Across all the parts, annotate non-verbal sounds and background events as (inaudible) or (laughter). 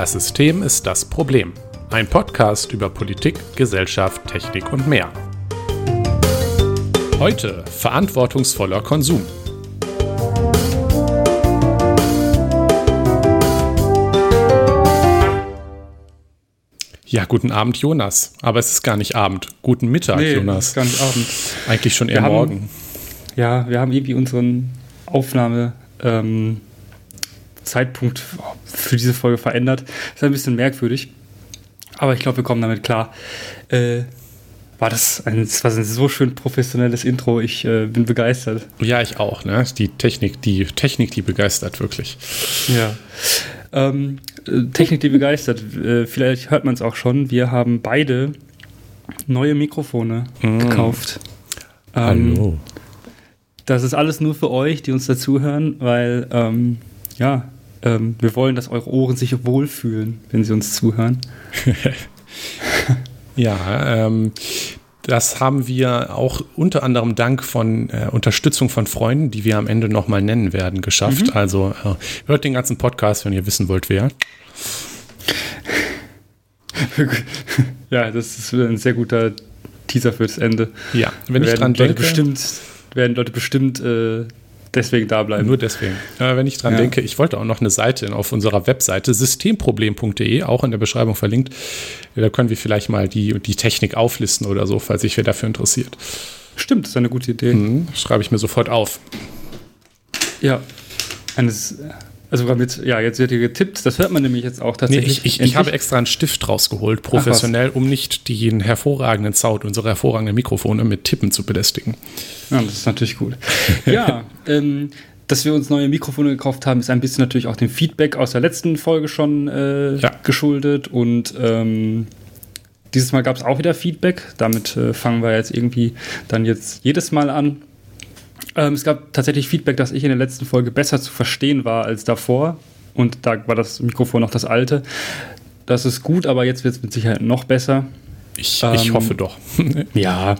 Das System ist das Problem. Ein Podcast über Politik, Gesellschaft, Technik und mehr. Heute verantwortungsvoller Konsum. Ja, guten Abend, Jonas. Aber es ist gar nicht Abend. Guten Mittag, nee, Jonas. Ist gar nicht Abend. Eigentlich schon eher Wir haben- morgen. Ja, wir haben irgendwie unseren Aufnahme ähm, Zeitpunkt für diese Folge verändert. Ist ein bisschen merkwürdig. Aber ich glaube, wir kommen damit klar. Äh, war das ein, das war ein so schön professionelles Intro. Ich äh, bin begeistert. Ja, ich auch. Ne? Die Technik, die Technik, die begeistert wirklich. Ja. Ähm, äh, Technik, die begeistert. Äh, vielleicht hört man es auch schon. Wir haben beide neue Mikrofone gekauft. Ähm, Das ist alles nur für euch, die uns dazuhören, weil ähm, ja, ähm, wir wollen, dass eure Ohren sich wohlfühlen, wenn sie uns zuhören. (laughs) Ja, ähm, das haben wir auch unter anderem dank von äh, Unterstützung von Freunden, die wir am Ende nochmal nennen werden, geschafft. Also äh, hört den ganzen Podcast, wenn ihr wissen wollt, wer. (laughs) ja, das ist ein sehr guter Teaser fürs Ende. Ja, wenn ich werden dran Leute denke, bestimmt, werden Leute bestimmt äh, deswegen da bleiben. nur deswegen. Äh, wenn ich dran Ja. denke, ich wollte auch noch eine Seite auf unserer Webseite systemproblem.de, auch in der Beschreibung verlinkt. Da können wir vielleicht mal die, die Technik auflisten oder so, falls sich wer dafür interessiert. Stimmt, das ist eine gute Idee. Mhm, schreibe ich mir sofort auf. Ja. Eines, also jetzt, ja, jetzt wird hier getippt, das hört man nämlich jetzt auch Nee, tatsächlich. ich, ich, ich Endlich. habe extra einen Stift rausgeholt, professionell, um nicht den hervorragenden Sound unserer hervorragenden Mikrofone mit Tippen zu belästigen. Ja, das ist natürlich gut. (laughs) ja, ähm, dass wir uns neue Mikrofone gekauft haben, ist ein bisschen natürlich auch dem Feedback aus der letzten Folge schon äh, Ja. geschuldet. Und ähm, dieses Mal gab es auch wieder Feedback. Damit äh, fangen wir jetzt irgendwie dann jetzt jedes Mal an. Ähm, es gab tatsächlich Feedback, dass ich in der letzten Folge besser zu verstehen war als davor. Und da war das Mikrofon noch das alte. Das ist gut, aber jetzt wird es mit Sicherheit noch besser. Ich, Ähm, ich hoffe doch. (laughs) Ja,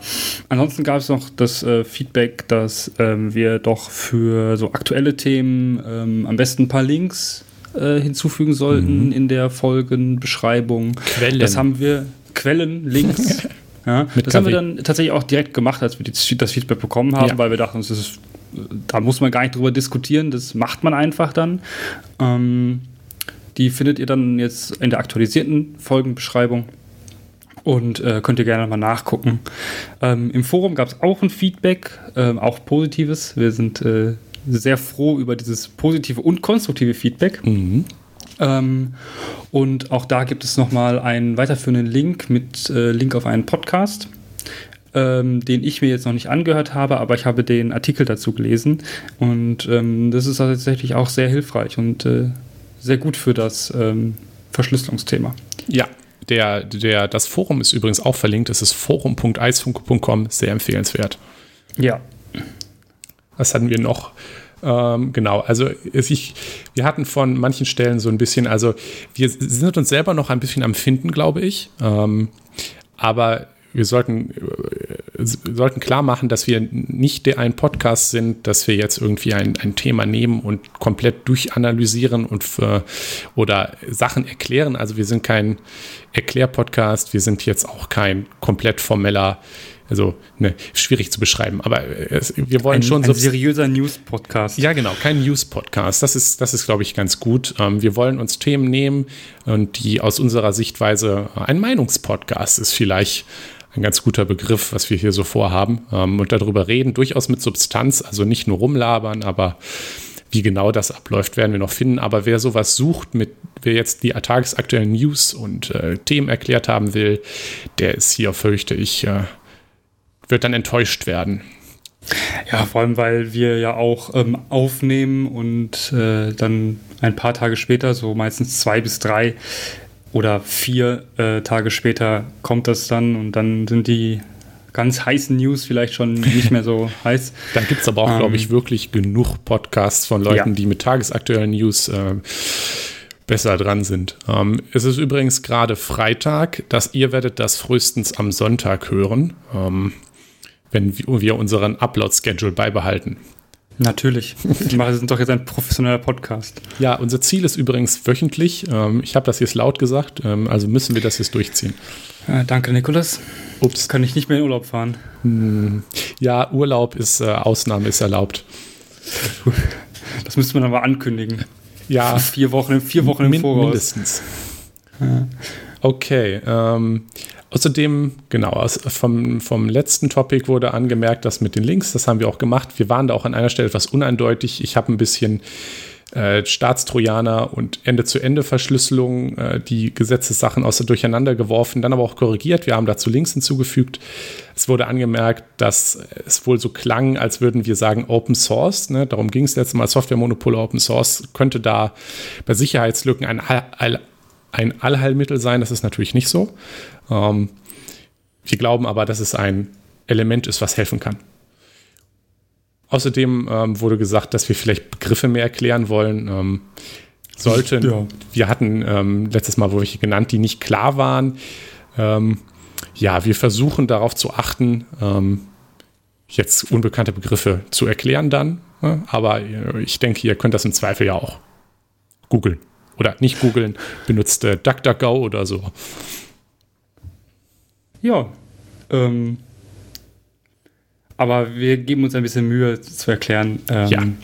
ansonsten gab es noch das äh, Feedback, dass ähm, wir doch für so aktuelle Themen ähm, am besten ein paar Links äh, hinzufügen sollten in der Folgenbeschreibung. Quellen. Das haben wir, Quellen, Links. (laughs) ja, das haben wir dann tatsächlich auch direkt gemacht, als wir das Feedback bekommen haben, Ja. weil wir dachten, ist, da muss man gar nicht drüber diskutieren, das macht man einfach dann. Ähm, die findet ihr dann jetzt in der aktualisierten Folgenbeschreibung und äh, könnt ihr gerne mal nachgucken. Ähm, Im Forum gab es auch ein Feedback, ähm, auch positives. Wir sind äh, sehr froh über dieses positive und konstruktive Feedback. Mhm. Ähm, und auch da gibt es nochmal einen weiterführenden Link mit äh, Link auf einen Podcast, ähm, den ich mir jetzt noch nicht angehört habe, aber ich habe den Artikel dazu gelesen. Und ähm, das ist tatsächlich auch sehr hilfreich und äh, sehr gut für das ähm, Verschlüsselungsthema. Ja, der, der, das Forum ist übrigens auch verlinkt. Es ist forum.eisfunke.com, sehr empfehlenswert. Ja. Was hatten wir noch? Ähm, genau, also ich, wir hatten von manchen Stellen so ein bisschen, also wir sind uns selber noch ein bisschen am Finden, glaube ich. Ähm, aber wir sollten, äh, sollten klar machen, dass wir nicht der ein Podcast sind, dass wir jetzt irgendwie ein, ein Thema nehmen und komplett durchanalysieren und für, oder Sachen erklären. Also wir sind kein Erklärpodcast, wir sind jetzt auch kein komplett formeller, also ne, schwierig zu beschreiben, aber äh, es, wir wollen Ein, schon ein so. seriöser News-Podcast. Ja, genau, kein News-Podcast. Das ist, das ist, glaube ich, ganz gut. Ähm, wir wollen uns Themen nehmen und die aus unserer Sichtweise ein Meinungspodcast ist vielleicht ein ganz guter Begriff, was wir hier so vorhaben. Ähm, und darüber reden, durchaus mit Substanz, also nicht nur rumlabern, aber wie genau das abläuft, werden wir noch finden. Aber wer sowas sucht, mit wer jetzt die tagesaktuellen News und äh, Themen erklärt haben will, der ist hier, fürchte ich, äh, wird dann enttäuscht werden. Ja, vor allem, weil wir ja auch ähm, aufnehmen und äh, dann ein paar Tage später, so meistens zwei bis drei oder vier äh, Tage später kommt das dann und dann sind die ganz heißen News vielleicht schon nicht mehr so (laughs) heiß. Da gibt es aber auch, Ähm, glaube ich, wirklich genug Podcasts von Leuten, Ja. die mit tagesaktuellen News äh, besser dran sind. Ähm, es ist übrigens gerade Freitag, dass ihr werdet das frühestens am Sonntag hören, ähm, wenn wir unseren Upload-Schedule beibehalten. Natürlich. Wir sind doch jetzt ein professioneller Podcast. Ja, unser Ziel ist übrigens wöchentlich. Ähm, ich habe das jetzt laut gesagt, ähm, also müssen wir das jetzt durchziehen. Äh, danke, Nikolas. Ups. Kann ich nicht mehr in Urlaub fahren? Hm, ja, Urlaub ist, äh, Ausnahme ist erlaubt. (laughs) Das müsste man aber ankündigen. Ja. Vier Wochen, vier Wochen im Voraus. Mindestens. Okay. Ähm, außerdem, genau, vom, vom letzten Topic wurde angemerkt, dass mit den Links, das haben wir auch gemacht. Wir waren da auch an einer Stelle etwas uneindeutig. Ich habe ein bisschen äh, Staatstrojaner und Ende-zu-Ende-Verschlüsselung, äh, die Gesetzessachen aus Durcheinander geworfen, dann aber auch korrigiert. Wir haben dazu Links hinzugefügt. Es wurde angemerkt, dass es wohl so klang, als würden wir sagen Open Source. Ne? Darum ging es letztes Mal. Softwaremonopole Open Source könnte da bei Sicherheitslücken ein, ein Allheilmittel sein. Das ist natürlich nicht so. Ähm, wir glauben aber, dass es ein Element ist, was helfen kann. Außerdem ähm, wurde gesagt, dass wir vielleicht Begriffe mehr erklären wollen. Ähm, sollten. Ja. Wir hatten ähm, letztes Mal welche genannt, die nicht klar waren. Ähm, ja, wir versuchen darauf zu achten, ähm, jetzt unbekannte Begriffe zu erklären dann. Ne? Aber äh, ich denke, ihr könnt das im Zweifel ja auch googeln. Oder nicht googeln, benutzt äh, DuckDuckGo oder so. Ja. Ähm, aber wir geben uns ein bisschen Mühe zu erklären. Ähm, ja. Danke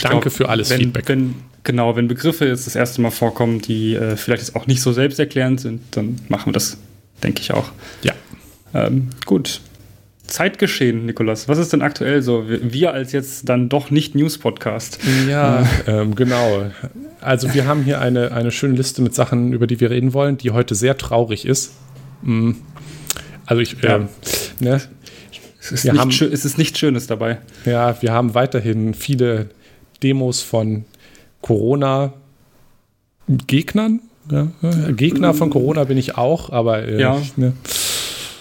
glaub, für alles wenn, Feedback. Wenn, genau, wenn Begriffe jetzt das erste Mal vorkommen, die äh, vielleicht jetzt auch nicht so selbsterklärend sind, dann machen wir das, denke ich auch. Ja. Ähm, gut. Zeitgeschehen, Nikolas. Was ist denn aktuell so? Wir als jetzt dann doch nicht News-Podcast. Ja, ähm, genau. Also wir haben hier eine, eine schöne Liste mit Sachen, über die wir reden wollen, die heute sehr traurig ist. Mm. Also ich, ja. ähm, ne, es ist, wir haben, schön, es ist nichts Schönes dabei. Ja, wir haben weiterhin viele Demos von Corona-Gegnern. Ja, Gegner von Corona bin ich auch, aber äh, ja. ne.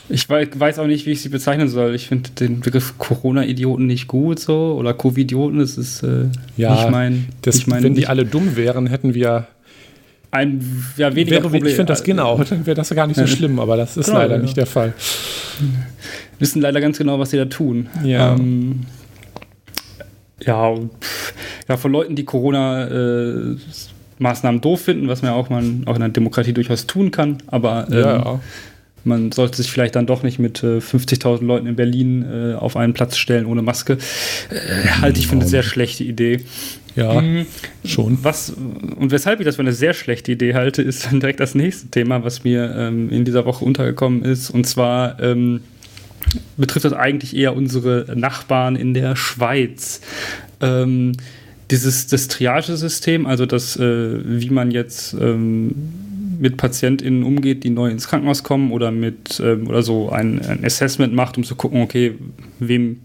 Ich weiß auch nicht, wie ich sie bezeichnen soll. Ich finde den Begriff Corona-Idioten nicht gut so oder Covid-Idioten, das ist äh, ja, nicht mein. Das, nicht mein, wenn die alle dumm wären, hätten wir ein ja, weniger wäre, Problem. Ich finde das genau, dann (laughs) wäre das gar nicht so schlimm, aber das ist genau, leider ja. nicht der Fall. Wissen leider ganz genau, was sie da tun. Ja. Ähm, ja, ja, von Leuten, die Corona äh, Maßnahmen doof finden, was man ja auch, man auch in einer Demokratie durchaus tun kann, aber ähm, ja. Man sollte sich vielleicht dann doch nicht mit äh, 50.000 Leuten in Berlin äh, auf einen Platz stellen ohne Maske. Äh, halte ich für eine sehr schlechte Idee. Ja, mhm. schon. Was, und weshalb ich das für eine sehr schlechte Idee halte, ist dann direkt das nächste Thema, was mir ähm, in dieser Woche untergekommen ist. Und zwar ähm, betrifft das eigentlich eher unsere Nachbarn in der Schweiz. Ähm, dieses das Triagesystem, also das, äh, wie man jetzt ähm, mit PatientInnen umgeht, die neu ins Krankenhaus kommen oder mit ähm, oder so ein, ein Assessment macht, um zu gucken, okay, wem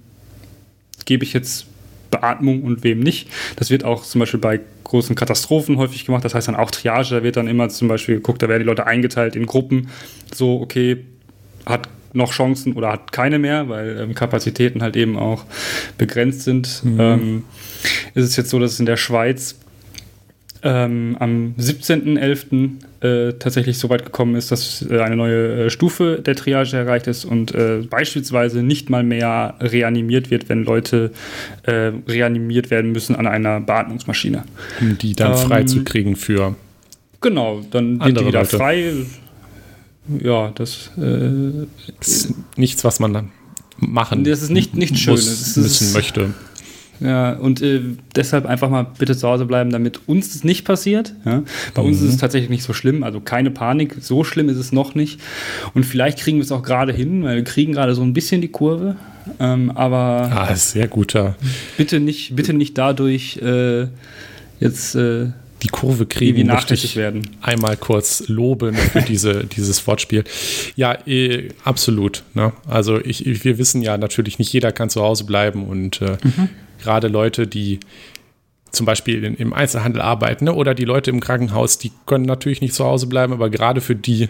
gebe ich jetzt Beatmung und wem nicht. Das wird auch zum Beispiel bei großen Katastrophen häufig gemacht. Das heißt dann auch Triage. Da wird dann immer zum Beispiel geguckt, da werden die Leute eingeteilt in Gruppen. So, okay, hat noch Chancen oder hat keine mehr, weil ähm, Kapazitäten halt eben auch begrenzt sind. Mhm. Ähm, ist es jetzt so, dass es in der Schweiz ähm, am 17.11. Äh, tatsächlich so weit gekommen ist, dass äh, eine neue äh, Stufe der Triage erreicht ist und äh, beispielsweise nicht mal mehr reanimiert wird, wenn Leute äh, reanimiert werden müssen an einer Beatmungsmaschine. Um die dann ähm, freizukriegen für. Genau, dann wird die wieder Leute. frei. Ja, das, äh, ist nichts, was man dann machen Das ist nicht, nicht schön. Muss, müssen möchte. Ja, und äh, deshalb einfach mal bitte zu Hause bleiben, damit uns das nicht passiert. Ja? Bei mhm. uns ist es tatsächlich nicht so schlimm, also keine Panik, so schlimm ist es noch nicht. Und vielleicht kriegen wir es auch gerade hin, weil wir kriegen gerade so ein bisschen die Kurve. Ähm, aber ah, sehr guter. Bitte nicht, bitte nicht dadurch äh, jetzt äh, die Kurve kriegen, möchte ich werden. einmal kurz loben für diese, (laughs) dieses Wortspiel. Ja, eh, absolut. Ne? Also ich, wir wissen ja natürlich, nicht jeder kann zu Hause bleiben und äh, mhm gerade Leute, die zum Beispiel im Einzelhandel arbeiten ne? oder die Leute im Krankenhaus, die können natürlich nicht zu Hause bleiben, aber gerade für die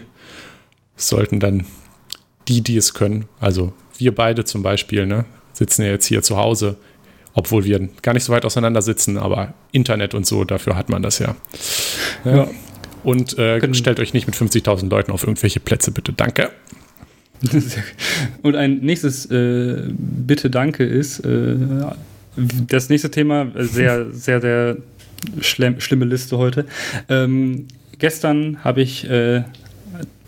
sollten dann die, die es können, also wir beide zum Beispiel, ne, sitzen ja jetzt hier zu Hause, obwohl wir gar nicht so weit auseinander sitzen, aber Internet und so, dafür hat man das ja. ja. ja. Und äh, stellt euch nicht mit 50.000 Leuten auf irgendwelche Plätze, bitte. Danke. (laughs) Und ein nächstes äh, Bitte Danke ist, äh, das nächste Thema, sehr, sehr, sehr schlimm, schlimme Liste heute. Ähm, gestern habe ich äh,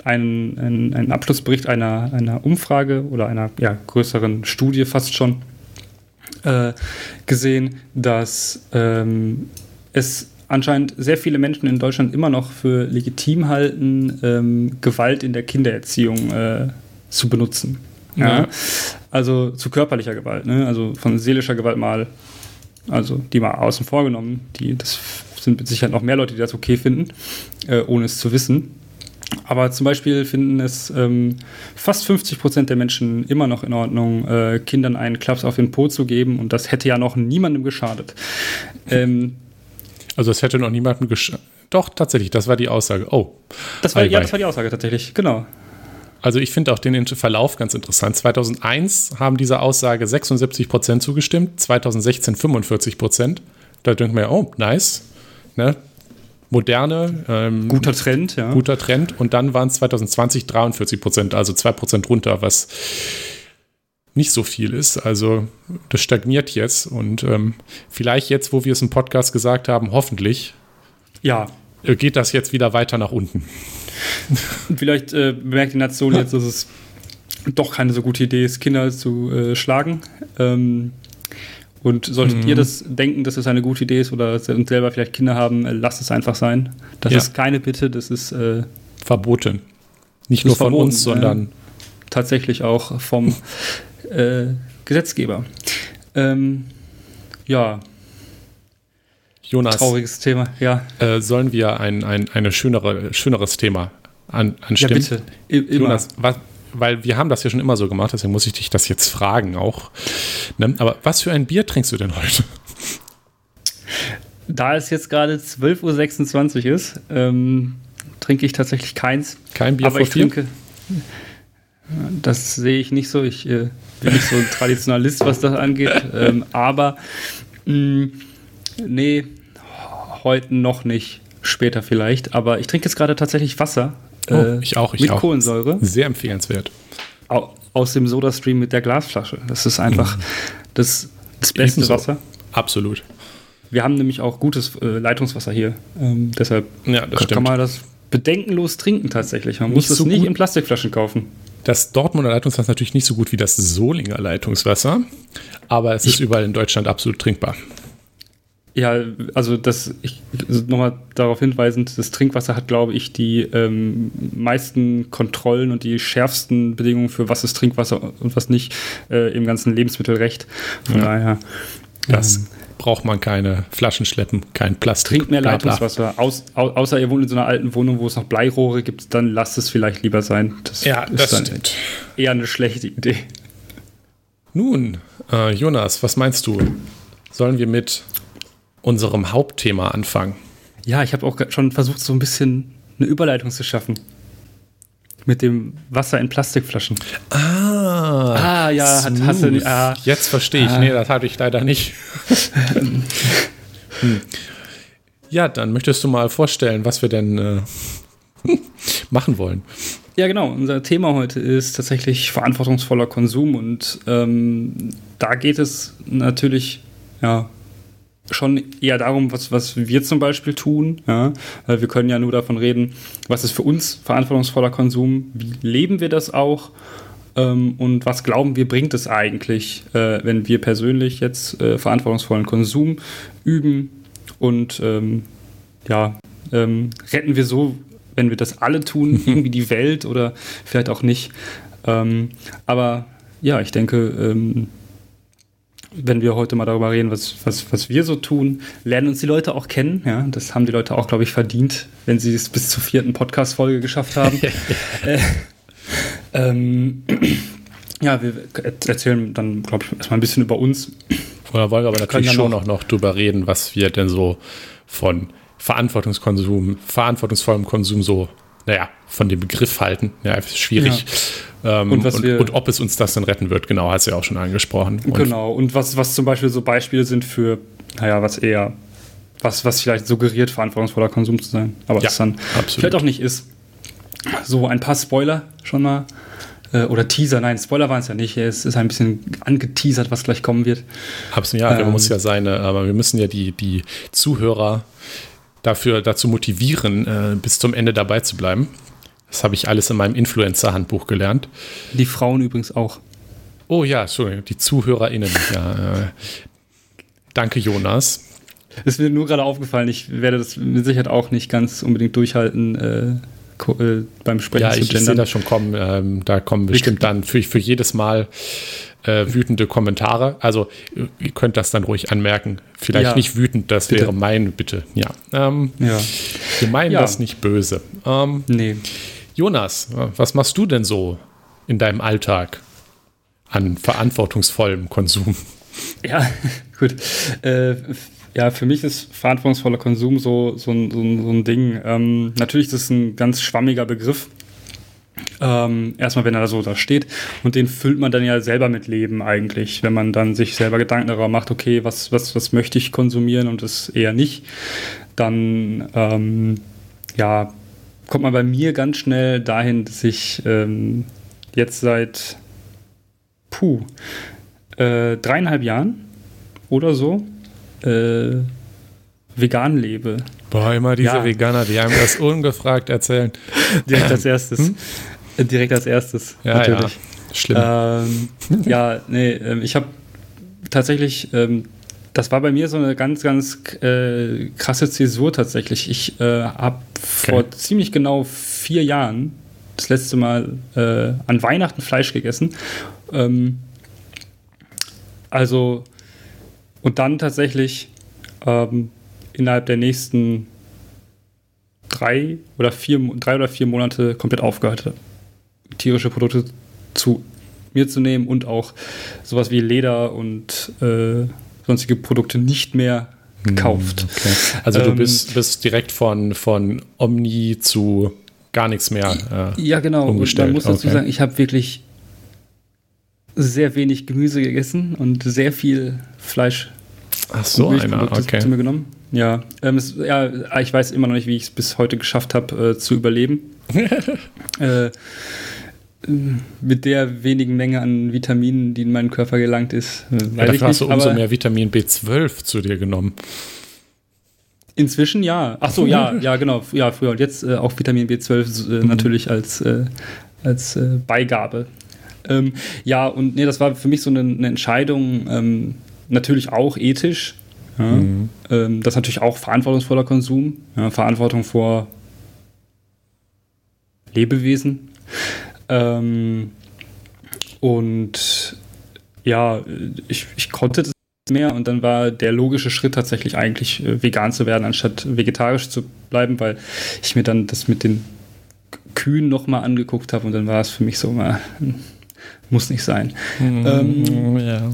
einen, einen, einen, Abschlussbericht einer, einer Umfrage oder einer ja, größeren Studie fast schon äh, gesehen, dass ähm, es anscheinend sehr viele Menschen in Deutschland immer noch für legitim halten, ähm, Gewalt in der Kindererziehung äh, zu benutzen. Ja. ja. Also zu körperlicher Gewalt, ne? also von seelischer Gewalt mal, also die mal außen vor genommen, die, das sind mit Sicherheit noch mehr Leute, die das okay finden, äh, ohne es zu wissen. Aber zum Beispiel finden es ähm, fast 50 Prozent der Menschen immer noch in Ordnung, äh, Kindern einen Klaps auf den Po zu geben und das hätte ja noch niemandem geschadet. Ähm, also es hätte noch niemandem geschadet. Doch, tatsächlich, das war die Aussage. Oh. Das war, ja, das war die Aussage tatsächlich, genau. Also ich finde auch den Verlauf ganz interessant. 2001 haben dieser Aussage 76 Prozent zugestimmt, 2016 45 Prozent. Da denkt man ja, oh, nice. Ne? Moderne. Ähm, guter Trend, ja. Guter Trend. Und dann waren es 2020 43 Prozent, also 2 Prozent runter, was nicht so viel ist. Also das stagniert jetzt. Und ähm, vielleicht jetzt, wo wir es im Podcast gesagt haben, hoffentlich. Ja. Geht das jetzt wieder weiter nach unten. (laughs) Vielleicht äh, bemerkt die Nation jetzt, dass es doch keine so gute Idee ist, Kinder zu äh, schlagen. Ähm, und solltet mhm. ihr das denken, dass es eine gute Idee ist oder selber vielleicht Kinder haben, äh, lasst es einfach sein. Das ja. ist keine Bitte, das ist äh, verboten. Nicht nur von uns, sondern tatsächlich auch vom (laughs) äh, Gesetzgeber. Ähm, ja, Jonas. Trauriges Thema, ja. Äh, sollen wir ein, ein eine schönere, schöneres Thema an, anstimmen? Ja, bitte. I Jonas, was, weil wir haben das ja schon immer so gemacht, deswegen muss ich dich das jetzt fragen auch. Ne? Aber was für ein Bier trinkst du denn heute? Da es jetzt gerade 12.26 Uhr ist, ähm, trinke ich tatsächlich keins. Kein Bier aber ich vier? trinke. Das sehe ich nicht so. Ich äh, bin nicht so ein Traditionalist, was das angeht. ähm, aber mh, mm, nee, heute noch nicht, später vielleicht. Aber ich trinke jetzt gerade tatsächlich Wasser. Oh, äh, ich auch, ich mit auch. Kohlensäure. Sehr empfehlenswert. Aus dem Sodastream mit der Glasflasche. Das ist einfach mhm. das, das beste Ebenso. Wasser. Absolut. Wir haben nämlich auch gutes äh, Leitungswasser hier. Ähm, deshalb ja, kann stimmt. man das bedenkenlos trinken tatsächlich. Man muss es so nicht in Plastikflaschen kaufen. Das Dortmunder Leitungswasser ist natürlich nicht so gut wie das Solinger Leitungswasser, aber es ich ist überall in Deutschland absolut trinkbar. Ja, also das, ich, nochmal darauf hinweisend, das Trinkwasser hat, glaube ich, die ähm, meisten Kontrollen und die schärfsten Bedingungen für was ist Trinkwasser und was nicht äh, im ganzen Lebensmittelrecht. Von ja. daher. Das ähm, braucht man keine Flaschen schleppen, kein Plastik. Trinkt mehr Leitungswasser. Aus, au, außer ihr wohnt in so einer alten Wohnung, wo es noch Bleirohre gibt, dann lasst es vielleicht lieber sein. Das ja, das stimmt. Eher eine schlechte Idee. Nun, äh, Jonas, was meinst du? Sollen wir mit unserem Hauptthema anfangen. Ja, ich habe auch schon versucht, so ein bisschen eine Überleitung zu schaffen. Mit dem Wasser in Plastikflaschen. Ah, ah ja, hat, hast du. Ah, Jetzt verstehe ich. Ah. Nee, das hatte ich leider nicht. (laughs) hm. Ja, dann möchtest du mal vorstellen, was wir denn äh, (laughs) machen wollen. Ja, genau. Unser Thema heute ist tatsächlich verantwortungsvoller Konsum und ähm, da geht es natürlich ja, schon eher darum, was, was wir zum Beispiel tun. Ja? Wir können ja nur davon reden, was ist für uns verantwortungsvoller Konsum, wie leben wir das auch ähm, und was glauben wir, bringt es eigentlich, äh, wenn wir persönlich jetzt äh, verantwortungsvollen Konsum üben und ähm, ja, ähm, retten wir so, wenn wir das alle tun, (laughs) irgendwie die Welt oder vielleicht auch nicht. Ähm, aber ja, ich denke, ähm, wenn wir heute mal darüber reden, was, was, was wir so tun, lernen uns die Leute auch kennen. Ja, das haben die Leute auch, glaube ich, verdient, wenn sie es bis zur vierten Podcast-Folge geschafft haben. (laughs) äh, ähm, ja, wir erzählen dann, glaube ich, erstmal ein bisschen über uns. Oder wollen wir aber natürlich schon auch noch drüber reden, was wir denn so von Verantwortungskonsum, verantwortungsvollem Konsum so, naja, von dem Begriff halten. Ja, schwierig. Ja. Ähm, und, und, wir, und, ob es uns das dann retten wird, genau, hast du ja auch schon angesprochen. Und genau, und was, was zum Beispiel so Beispiele sind für, naja, was eher, was, was vielleicht suggeriert, verantwortungsvoller Konsum zu sein, aber ja, es dann absolut. vielleicht auch nicht ist. So, ein paar Spoiler schon mal. äh, oder Teaser, nein, Spoiler waren es ja nicht. Es ist ein bisschen angeteasert, was gleich kommen wird. Absolut, ja, ähm, man muss ja seine, aber wir müssen ja die, die Zuhörer dafür, dazu motivieren, äh, bis zum Ende dabei zu bleiben. Das habe ich alles in meinem Influencer-Handbuch gelernt. Die Frauen übrigens auch. Oh ja, Entschuldigung, die ZuhörerInnen. ja, äh, danke, Jonas. Es ist mir nur gerade aufgefallen, ich werde das mit Sicherheit auch nicht ganz unbedingt durchhalten, äh, äh, beim Sprechen ja, zu gendern. Ja, ich sehe das schon kommen. Ähm, da kommen bestimmt dann für, für jedes Mal äh, wütende Kommentare. Also ihr könnt das dann ruhig anmerken. Vielleicht ja, nicht wütend, das bitte. wäre mein Bitte. Ja. Ähm, ja. Wir meinen ja. das nicht böse. Ähm, nee. Jonas, was machst du denn so in deinem Alltag an verantwortungsvollem Konsum? Ja, (laughs) gut. Äh, ja, für mich ist verantwortungsvoller Konsum so, so, ein, so, ein, so ein Ding. Ähm, natürlich ist es ein ganz schwammiger Begriff. Ähm, erstmal, wenn er so da steht. Und den füllt man dann ja selber mit Leben eigentlich, wenn man dann sich selber Gedanken darüber macht, okay, was, was, was möchte ich konsumieren und das eher nicht. Dann, ähm, ja, kommt man bei mir ganz schnell dahin, dass ich ähm, jetzt seit, puh, äh, dreieinhalb Jahren oder so äh, vegan lebe. Boah, immer diese ja. Veganer, die einem das ungefragt erzählen. Direkt als (laughs) erstes. Hm? Direkt als erstes, ja, natürlich. Ja. Schlimm. Ähm, ja, nee, ähm, ich habe tatsächlich, ähm, das war bei mir so eine ganz, ganz äh, krasse Zäsur tatsächlich. Ich äh, habe okay. vor ziemlich genau vier Jahren das letzte Mal äh, an Weihnachten Fleisch gegessen. Ähm, also und dann tatsächlich ähm, innerhalb der nächsten drei oder vier, drei oder vier Monate komplett aufgehört, tierische Produkte zu mir zu nehmen und auch sowas wie Leder und äh, sonstige Produkte nicht mehr hm, gekauft. Okay. Also du ähm, bist, bist direkt von, von Omni zu gar nichts mehr. Äh, ja, genau. Umgestellt. Und man muss dazu okay. sagen, ich habe wirklich sehr wenig Gemüse gegessen und sehr viel Fleisch. Ach so, einer, okay. zu mir genommen. Ja, ähm, es, ja, ich weiß immer noch nicht, wie ich es bis heute geschafft habe, äh, zu überleben. (laughs) äh, mit der wenigen Menge an Vitaminen, die in meinen Körper gelangt ist. Äh, ja, dafür hast du umso mehr Vitamin B12 zu dir genommen. Inzwischen ja. Ach so, ja, ja, genau. Ja, früher und jetzt äh, auch Vitamin B12 äh, mhm. natürlich als, äh, als Beigabe. Ähm, ja, und nee, das war für mich so eine, eine Entscheidung, ähm, natürlich auch ethisch. Ja, mhm. ähm, das ist natürlich auch verantwortungsvoller Konsum, ja, Verantwortung vor Lebewesen. Ähm, und ja, ich, ich konnte das mehr und dann war der logische Schritt tatsächlich eigentlich äh, vegan zu werden, anstatt vegetarisch zu bleiben, weil ich mir dann das mit den Kühen nochmal angeguckt habe und dann war es für mich so mal muss nicht sein. Mhm, ähm, ja.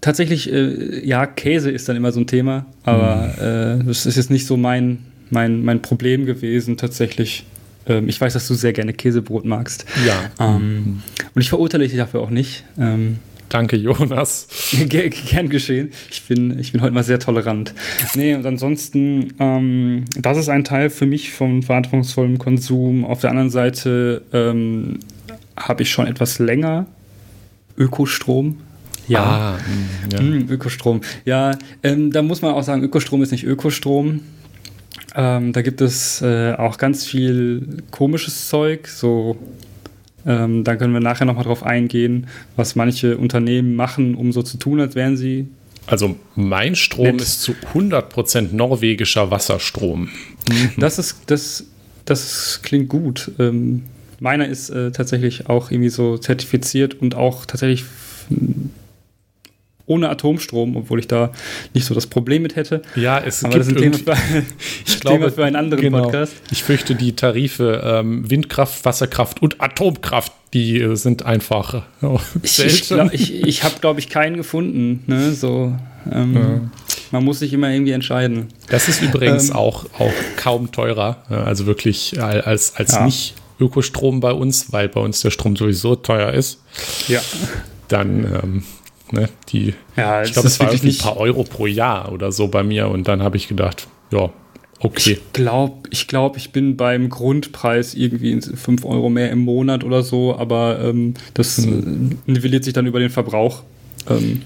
Tatsächlich, äh, ja, Käse ist dann immer so ein Thema, aber mhm. äh, das ist jetzt nicht so mein, mein, mein Problem gewesen, tatsächlich. Ähm, ich weiß, dass du sehr gerne Käsebrot magst. Ja. Ähm, und ich verurteile dich dafür auch nicht. Ähm, Danke, Jonas. (laughs) Gern geschehen. Ich bin, ich bin heute mal sehr tolerant. Nee, und ansonsten, ähm, das ist ein Teil für mich vom verantwortungsvollen Konsum. Auf der anderen Seite ähm, habe ich schon etwas länger Ökostrom. Ja, ah, mm, ja. Mm, Ökostrom. Ja, ähm, da muss man auch sagen, Ökostrom ist nicht Ökostrom. Ähm, da gibt es äh, auch ganz viel komisches Zeug. So, ähm, da können wir nachher nochmal drauf eingehen, was manche Unternehmen machen, um so zu tun, als wären sie. Also mein Strom nett. ist zu 100% norwegischer Wasserstrom. Mhm. Das ist das, das klingt gut. Ähm, Meiner ist äh, tatsächlich auch irgendwie so zertifiziert und auch tatsächlich ohne Atomstrom, obwohl ich da nicht so das Problem mit hätte. Ja, es Aber gibt das ist ein Thema für, (laughs) ich glaube, für einen anderen genau. Podcast. Ich fürchte, die Tarife ähm, Windkraft, Wasserkraft und Atomkraft, die äh, sind einfach (laughs) oh, Ich, ich, ich, ich habe, glaube ich, keinen gefunden. Ne? So, ähm, ja. Man muss sich immer irgendwie entscheiden. Das ist übrigens ähm, auch, auch kaum teurer, also wirklich als, als ja. nicht Ökostrom bei uns, weil bei uns der Strom sowieso teuer ist. Ja. Dann, ähm, ne, die, ja, ich glaube, es war irgendwie ein paar Euro pro Jahr oder so bei mir und dann habe ich gedacht, ja, Okay. Ich glaube, ich, glaub, ich bin beim Grundpreis irgendwie 5 Euro mehr im Monat oder so, aber ähm, das hm. nivelliert sich dann über den Verbrauch. Ähm,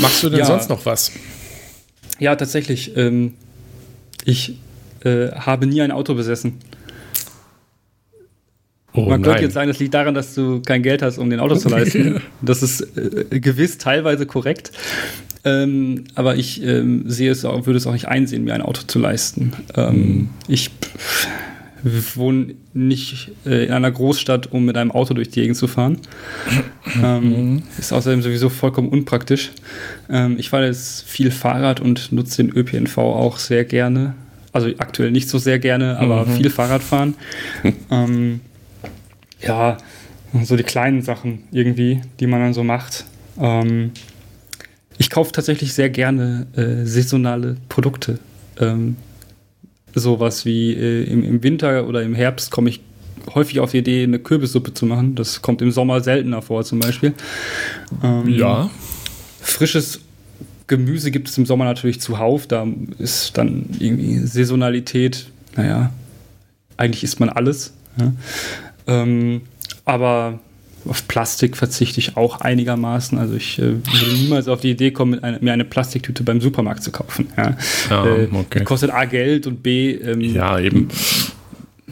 Machst du denn ja, sonst noch was? Ja, tatsächlich. Ähm, ich äh, habe nie ein Auto besessen. Oh, Man könnte jetzt sagen, das liegt daran, dass du kein Geld hast, um den Auto zu leisten. (laughs) das ist äh, gewiss teilweise korrekt. Ähm, aber ich ähm, sehe es auch, würde es auch nicht einsehen, mir ein Auto zu leisten. Ähm, mhm. Ich wohne nicht äh, in einer Großstadt, um mit einem Auto durch die Gegend zu fahren. (laughs) Ähm, mhm. ist außerdem sowieso vollkommen unpraktisch. Ähm, ich fahre jetzt viel Fahrrad und nutze den ÖPNV auch sehr gerne. Also aktuell nicht so sehr gerne, aber mhm. viel Fahrrad fahren. (laughs) ja, so die kleinen Sachen irgendwie, die man dann so macht. Ähm, ich kaufe tatsächlich sehr gerne äh, saisonale Produkte. Ähm, sowas wie äh, im, im, Winter oder im Herbst komme ich häufig auf die Idee, eine Kürbissuppe zu machen. Das kommt im Sommer seltener vor, zum Beispiel. Ähm, ja. Frisches Gemüse gibt es im Sommer natürlich zuhauf. Da ist dann irgendwie Saisonalität. Naja, eigentlich isst man alles. Ja. Ähm, aber auf Plastik verzichte ich auch einigermaßen. Also ich äh, würde niemals auf die Idee kommen, eine, mir eine Plastiktüte beim Supermarkt zu kaufen. Ja. Ah, äh, okay. Kostet A Geld und B. Ähm, ja, eben.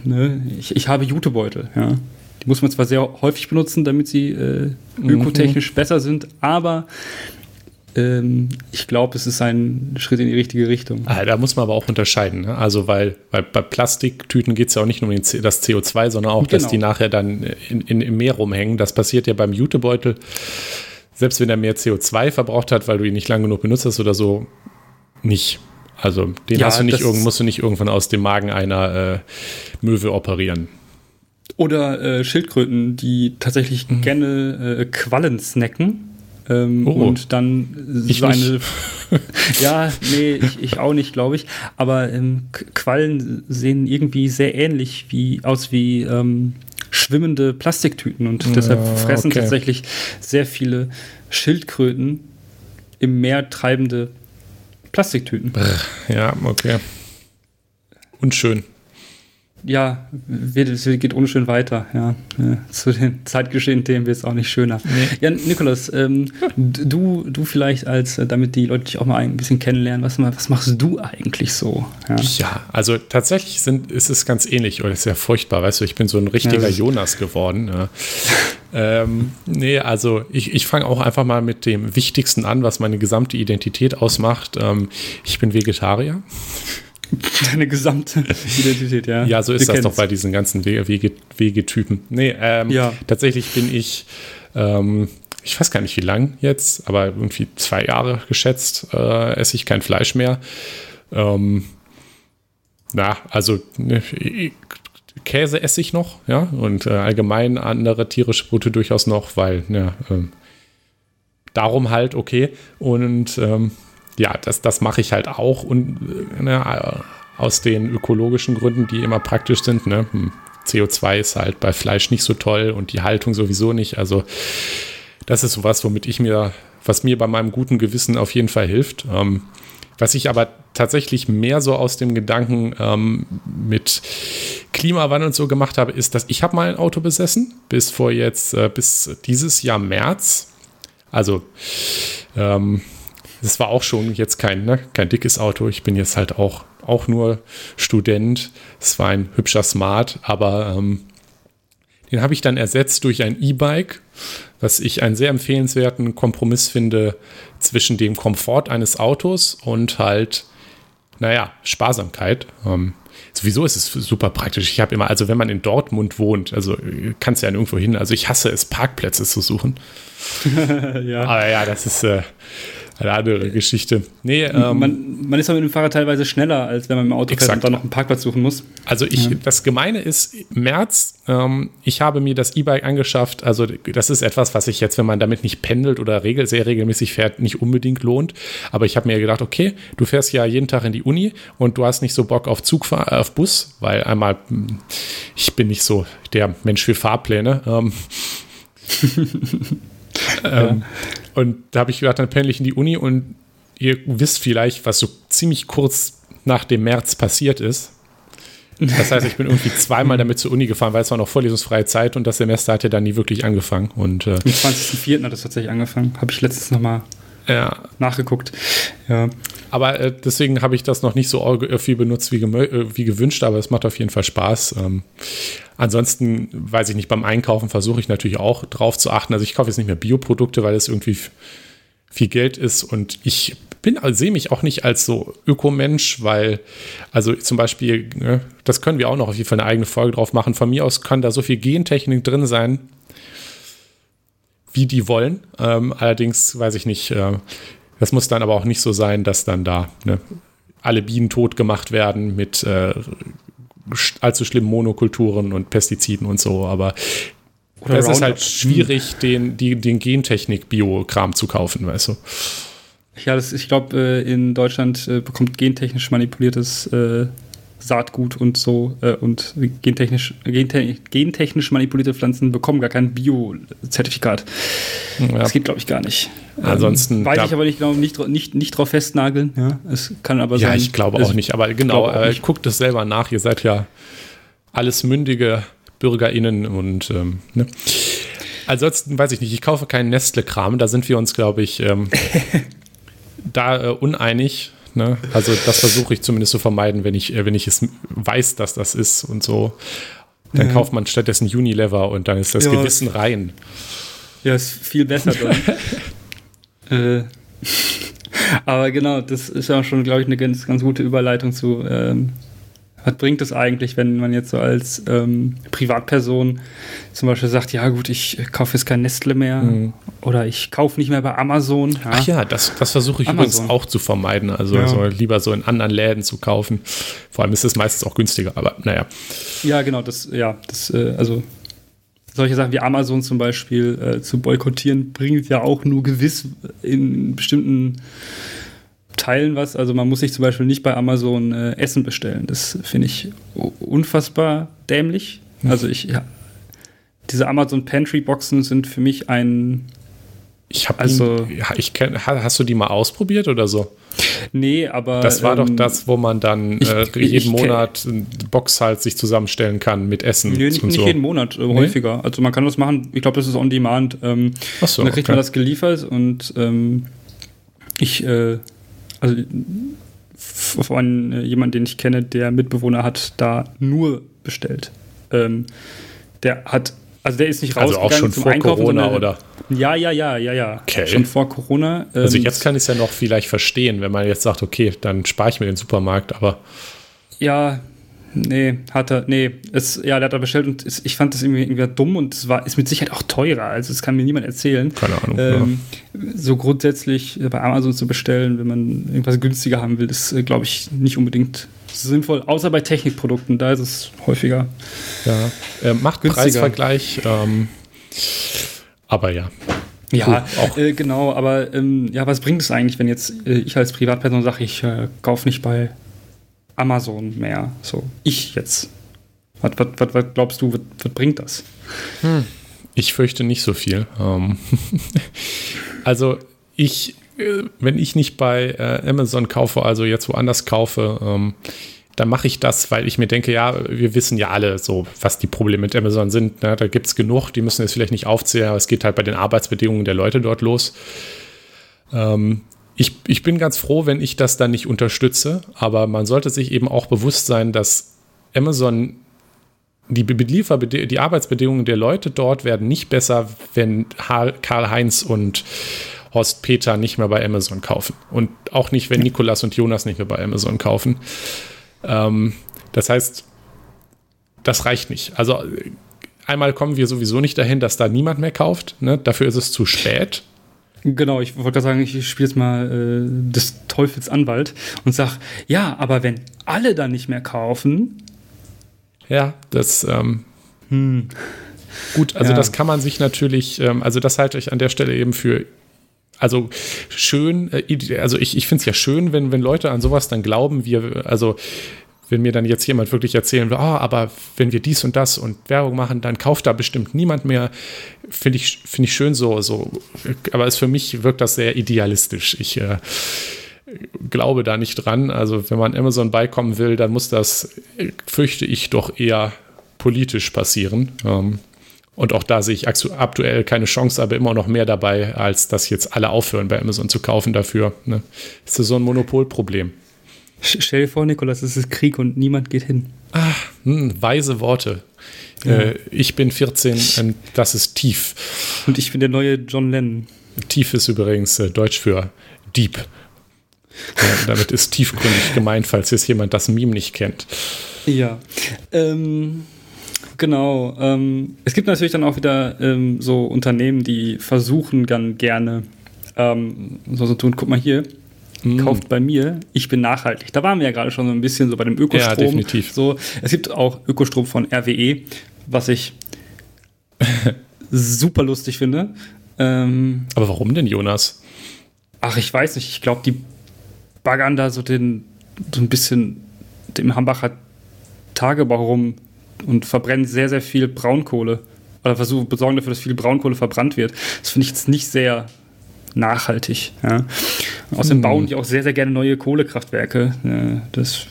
Ne, ich, ich habe Jutebeutel. Ja. Die muss man zwar sehr häufig benutzen, damit sie äh, ökotechnisch mhm. besser sind, aber ich glaube, es ist ein Schritt in die richtige Richtung. Ah, da muss man aber auch unterscheiden. Ne? Also, weil, weil bei Plastiktüten geht es ja auch nicht nur um das CO2, sondern auch, genau. dass die nachher dann in, in, im Meer rumhängen. Das passiert ja beim Jutebeutel. Selbst wenn er mehr CO2 verbraucht hat, weil du ihn nicht lang genug benutzt hast oder so, nicht. Also, den ja, hast du nicht musst du nicht irgendwann aus dem Magen einer äh, Möwe operieren. Oder äh, Schildkröten, die tatsächlich mhm. gerne äh, Quallen snacken ähm, oh, und dann ich eine. (laughs) ja, nee, ich, ich auch nicht, glaube ich. Aber ähm, Quallen sehen irgendwie sehr ähnlich wie, aus wie ähm, schwimmende Plastiktüten und ja, deshalb fressen okay. tatsächlich sehr viele Schildkröten im Meer treibende Plastiktüten. Ja, okay. Unschön ja, es geht unschön weiter. Ja. Zu den Zeitgeschehen-Themen wird es auch nicht schöner. Nee. Ja, Nikolas, ähm, du, du vielleicht als, äh, damit die Leute dich auch mal ein bisschen kennenlernen, was, was machst du eigentlich so? Ja, ja also tatsächlich sind, ist es ganz ähnlich oder ist ja furchtbar, weißt du, ich bin so ein richtiger ja, Jonas geworden. Ja. ähm, nee, also ich, ich fange auch einfach mal mit dem Wichtigsten an, was meine gesamte Identität ausmacht. Ähm, ich bin Vegetarier. (laughs) Deine gesamte Identität, ja. Ja, so ist Wir das doch bei diesen ganzen Wege, Wegetypen. Nee, ähm, ja. tatsächlich bin ich, ähm, ich weiß gar nicht wie lang jetzt, aber irgendwie zwei Jahre geschätzt, äh, esse ich kein Fleisch mehr. Ähm, na, also ne, Käse esse ich noch, ja, und äh, allgemein andere tierische Brote durchaus noch, weil, ja, ähm, darum halt okay. Und ähm, ja, das, das mache ich halt auch und äh, ne, aus den ökologischen Gründen, die immer praktisch sind. Ne? Hm, CO2 ist halt bei Fleisch nicht so toll und die Haltung sowieso nicht. Also das ist sowas, womit ich mir, was mir bei meinem guten Gewissen auf jeden Fall hilft. Ähm, was ich aber tatsächlich mehr so aus dem Gedanken ähm, mit Klimawandel und so gemacht habe, ist, dass ich habe mal ein Auto besessen, bis vor jetzt, äh, bis dieses Jahr März. Also ähm, das war auch schon jetzt kein, ne, kein dickes Auto. Ich bin jetzt halt auch, auch nur Student. Es war ein hübscher Smart, aber ähm, den habe ich dann ersetzt durch ein E-Bike, was ich einen sehr empfehlenswerten Kompromiss finde zwischen dem Komfort eines Autos und halt, naja, Sparsamkeit. Ähm, sowieso ist es super praktisch. Ich habe immer, also wenn man in Dortmund wohnt, also kannst du ja nirgendwo hin. Also ich hasse es, Parkplätze zu suchen. (laughs) ja. Aber ja, das ist, äh, eine andere Geschichte. Nee, ähm, man, man, ist aber mit dem Fahrrad teilweise schneller, als wenn man im Auto exakt. fährt und dann noch einen Parkplatz suchen muss. Also ich, ja. das Gemeine ist, März, ähm, ich habe mir das E-Bike angeschafft. Also das ist etwas, was sich jetzt, wenn man damit nicht pendelt oder regel, sehr regelmäßig fährt, nicht unbedingt lohnt. Aber ich habe mir gedacht, okay, du fährst ja jeden Tag in die Uni und du hast nicht so Bock auf Zug, auf Bus, weil einmal, hm, ich bin nicht so der Mensch für Fahrpläne. Ähm, (laughs) (laughs) ähm, und da habe ich gedacht, dann pendel ich in die Uni und ihr wisst vielleicht, was so ziemlich kurz nach dem März passiert ist. Das heißt, ich bin irgendwie (laughs) zweimal damit zur Uni gefahren, weil es war noch vorlesungsfreie Zeit und das Semester hat ja dann nie wirklich angefangen. Und, äh, Am 20.04. hat es tatsächlich angefangen. Habe ich letztens nochmal ja. nachgeguckt. Ja. Aber äh, deswegen habe ich das noch nicht so viel benutzt wie, äh, wie, gewünscht, aber es macht auf jeden Fall Spaß. Ähm, ansonsten, weiß ich nicht, beim Einkaufen versuche ich natürlich auch drauf zu achten. Also ich kaufe jetzt nicht mehr Bioprodukte, weil es irgendwie viel Geld ist und ich bin, also sehe mich auch nicht als so Ökomensch, weil, also zum Beispiel, ne, das können wir auch noch auf jeden Fall eine eigene Folge drauf machen. Von mir aus kann da so viel Gentechnik drin sein, wie die wollen. Ähm, allerdings weiß ich nicht, äh, das muss dann aber auch nicht so sein, dass dann da ne, alle Bienen tot gemacht werden mit äh, allzu schlimmen Monokulturen und Pestiziden und so. Aber Oder es ist halt schwierig, den, die, den Gentechnik-Biokram zu kaufen, weißt du. Ja, das, ich glaube, äh, in Deutschland äh, bekommt gentechnisch manipuliertes äh, Saatgut und so äh, und gentechnisch, gente gentechnisch manipulierte Pflanzen bekommen gar kein Bio-Zertifikat. Ja. Das geht, glaube ich, gar nicht. Ansonsten. Ähm, weiß ich aber nicht genau, nicht, nicht, nicht drauf festnageln. Ja, es kann aber ja, sein. Ja, ich glaube auch nicht. Aber genau, äh, guckt es selber nach. Ihr seid ja alles mündige BürgerInnen und ähm, ne? Ansonsten weiß ich nicht, ich kaufe keinen Nestle-Kram, da sind wir uns, glaube ich, ähm, (laughs) da äh, uneinig. Ne? Also das versuche ich zumindest zu vermeiden, wenn ich, äh, wenn ich es weiß, dass das ist und so. Dann ja. kauft man stattdessen Unilever und dann ist das ja. Gewissen rein. Ja, ist viel besser dann. (laughs) äh, (laughs) aber genau, das ist ja schon, glaube ich, eine ganz, ganz gute Überleitung zu ähm, was bringt es eigentlich, wenn man jetzt so als ähm, Privatperson zum Beispiel sagt, ja gut, ich kaufe jetzt kein Nestle mehr mhm. oder ich kaufe nicht mehr bei Amazon. Ja. Ach ja, das, das versuche ich Amazon. übrigens auch zu vermeiden. Also, ja. also, lieber so in anderen Läden zu kaufen. Vor allem ist es meistens auch günstiger, aber naja. Ja, genau, das, ja, das, äh, also solche Sachen wie Amazon zum Beispiel äh, zu boykottieren, bringt ja auch nur gewiss in bestimmten Teilen was. Also man muss sich zum Beispiel nicht bei Amazon äh, Essen bestellen. Das finde ich unfassbar dämlich. Hm. Also ich, ja, diese Amazon Pantry Boxen sind für mich ein ich habe also ihn, ich kenn, hast du die mal ausprobiert oder so? Nee, aber das war ähm, doch das, wo man dann ich, äh, jeden Monat eine Box halt sich zusammenstellen kann mit Essen. Nee, nicht, nicht so. jeden Monat, äh, häufiger. Nee? Also man kann das machen. Ich glaube, das ist on Demand. Ähm, Ach so, und dann kriegt okay. man das geliefert und ähm, ich äh, also von äh, jemand, den ich kenne, der Mitbewohner hat, da nur bestellt. Ähm, der hat, also der ist nicht rausgegangen also auch schon zum vor Einkaufen, Corona sondern, oder? Ja, ja, ja, ja, ja. Okay. Schon vor Corona. Ähm, also jetzt kann ich es ja noch vielleicht verstehen, wenn man jetzt sagt, okay, dann spare ich mir den Supermarkt, aber ja, Nee, hat er, nee, es, ja, der hat er bestellt und es, ich fand das irgendwie, irgendwie dumm und es war, ist mit Sicherheit auch teurer, also das kann mir niemand erzählen. Keine Ahnung. Ähm, ja. So grundsätzlich bei Amazon zu bestellen, wenn man irgendwas günstiger haben will, ist, äh, glaube ich, nicht unbedingt sinnvoll, außer bei Technikprodukten, da ist es häufiger. Ja, äh, macht günstiger. Preisvergleich, ähm, aber ja. Ja, auch. Äh, genau, aber ähm, ja, was bringt es eigentlich, wenn jetzt äh, ich als Privatperson sage, ich äh, kaufe nicht bei Amazon mehr. So, ich jetzt. Was, was, was, was glaubst du, was, was bringt das? Hm. Ich fürchte nicht so viel. Ähm (laughs) also ich, äh, wenn ich nicht bei äh, Amazon kaufe, also jetzt woanders kaufe, ähm, dann mache ich das, weil ich mir denke, ja, wir wissen ja alle so, was die Probleme mit Amazon sind. Ne? Da gibt es genug, die müssen jetzt vielleicht nicht aufzählen, aber es geht halt bei den Arbeitsbedingungen der Leute dort los. Ähm, ich, ich bin ganz froh, wenn ich das dann nicht unterstütze, aber man sollte sich eben auch bewusst sein, dass Amazon die, die Arbeitsbedingungen der Leute dort werden nicht besser, wenn Karl-Heinz und Horst Peter nicht mehr bei Amazon kaufen. Und auch nicht, wenn Nikolas und Jonas nicht mehr bei Amazon kaufen. Ähm, das heißt, das reicht nicht. Also einmal kommen wir sowieso nicht dahin, dass da niemand mehr kauft. Ne? Dafür ist es zu spät. Genau, ich wollte sagen, ich spiele jetzt mal äh, des Teufels Anwalt und sag, ja, aber wenn alle dann nicht mehr kaufen. Ja, das. Ähm, hm. Gut, also ja. das kann man sich natürlich, ähm, also das halte ich an der Stelle eben für also schön, äh, also ich, ich finde es ja schön, wenn, wenn Leute an sowas dann glauben, wir, also wenn mir dann jetzt jemand wirklich erzählen will, oh, aber wenn wir dies und das und Werbung machen, dann kauft da bestimmt niemand mehr. Finde ich, find ich schön so, so. Aber es für mich wirkt das sehr idealistisch. Ich, äh, glaube da nicht dran. Also wenn man Amazon beikommen will, dann muss das, fürchte ich, doch eher politisch passieren. Ähm, und auch da sehe ich aktuell keine Chance, aber immer noch mehr dabei, als dass jetzt alle aufhören, bei Amazon zu kaufen dafür. Ne? Das ist so ein Monopolproblem. Stell dir vor, Nikolas, es ist Krieg und niemand geht hin. Ah, hm, weise Worte. Ja. Äh, ich bin 14 und das ist tief. Und ich bin der neue John Lennon. Tief ist übrigens äh, Deutsch für Deep. Ja, damit ist tiefgründig gemeint, falls jetzt jemand das Meme nicht kennt. Ja. Ähm, genau. Ähm, es gibt natürlich dann auch wieder ähm, so Unternehmen, die versuchen dann gerne ähm, so zu tun. Guck mal hier. Mm. Kauft bei mir, ich bin nachhaltig. Da waren wir ja gerade schon so ein bisschen so bei dem Ökostrom. Ja, definitiv. So, es gibt auch Ökostrom von RWE, was ich (laughs) super lustig finde. Ähm, Aber warum denn, Jonas? Ach, ich weiß nicht. Ich glaube, die baggern da so den so ein bisschen dem Hambacher Tagebau rum und verbrennen sehr, sehr viel Braunkohle. Oder versuchen, besorgen dafür, dass viel Braunkohle verbrannt wird. Das finde ich jetzt nicht sehr nachhaltig. Ja. Außerdem hm. bauen die auch sehr, sehr gerne neue Kohlekraftwerke. Ja, das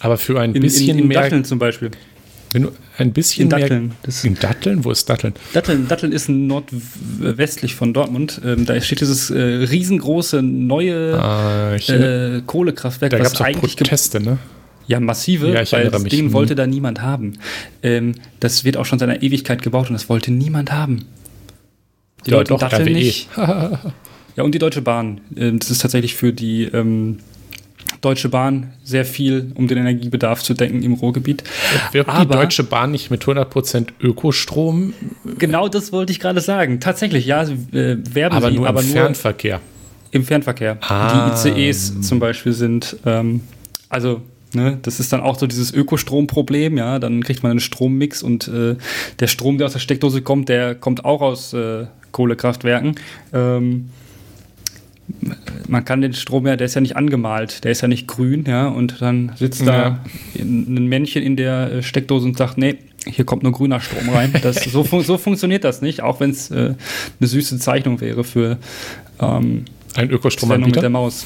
Aber für ein bisschen in, in, in mehr. Datteln zum Beispiel. Wenn du ein bisschen in Datteln. mehr. In Datteln? Wo ist Datteln? Datteln, Datteln ist nordwestlich von Dortmund. Ähm, da steht dieses äh, riesengroße neue ah, äh, Kohlekraftwerk. Da gab es auch Proteste, ne? Ja, massive, ja, weil. Ding wollte da niemand haben. Ähm, das wird auch schon seit einer Ewigkeit gebaut und das wollte niemand haben. Die ja, Leute doch, Datteln RWE. nicht. (laughs) ja, und die Deutsche Bahn. Ähm, das ist tatsächlich für die ähm, Deutsche Bahn sehr viel, um den Energiebedarf zu denken im Ruhrgebiet. Wirkt aber, die Deutsche Bahn nicht mit 100% Ökostrom? Genau das wollte ich gerade sagen. Tatsächlich, ja, äh, werben aber sie, nur aber im nur Fernverkehr. Im Fernverkehr. Ah. Die ICEs zum Beispiel sind, ähm, also Ne, das ist dann auch so dieses Ökostromproblem, ja. Dann kriegt man einen Strommix und äh, der Strom, der aus der Steckdose kommt, der kommt auch aus äh, Kohlekraftwerken. Ähm, man kann den Strom ja, der ist ja nicht angemalt, der ist ja nicht grün, ja, und dann sitzt ja. da ein Männchen in der äh, Steckdose und sagt, nee, hier kommt nur grüner Strom rein. Das, (laughs) so, fun so funktioniert das nicht, auch wenn es äh, eine süße Zeichnung wäre für ähm, ein Ökostromanbieter mit der Maus.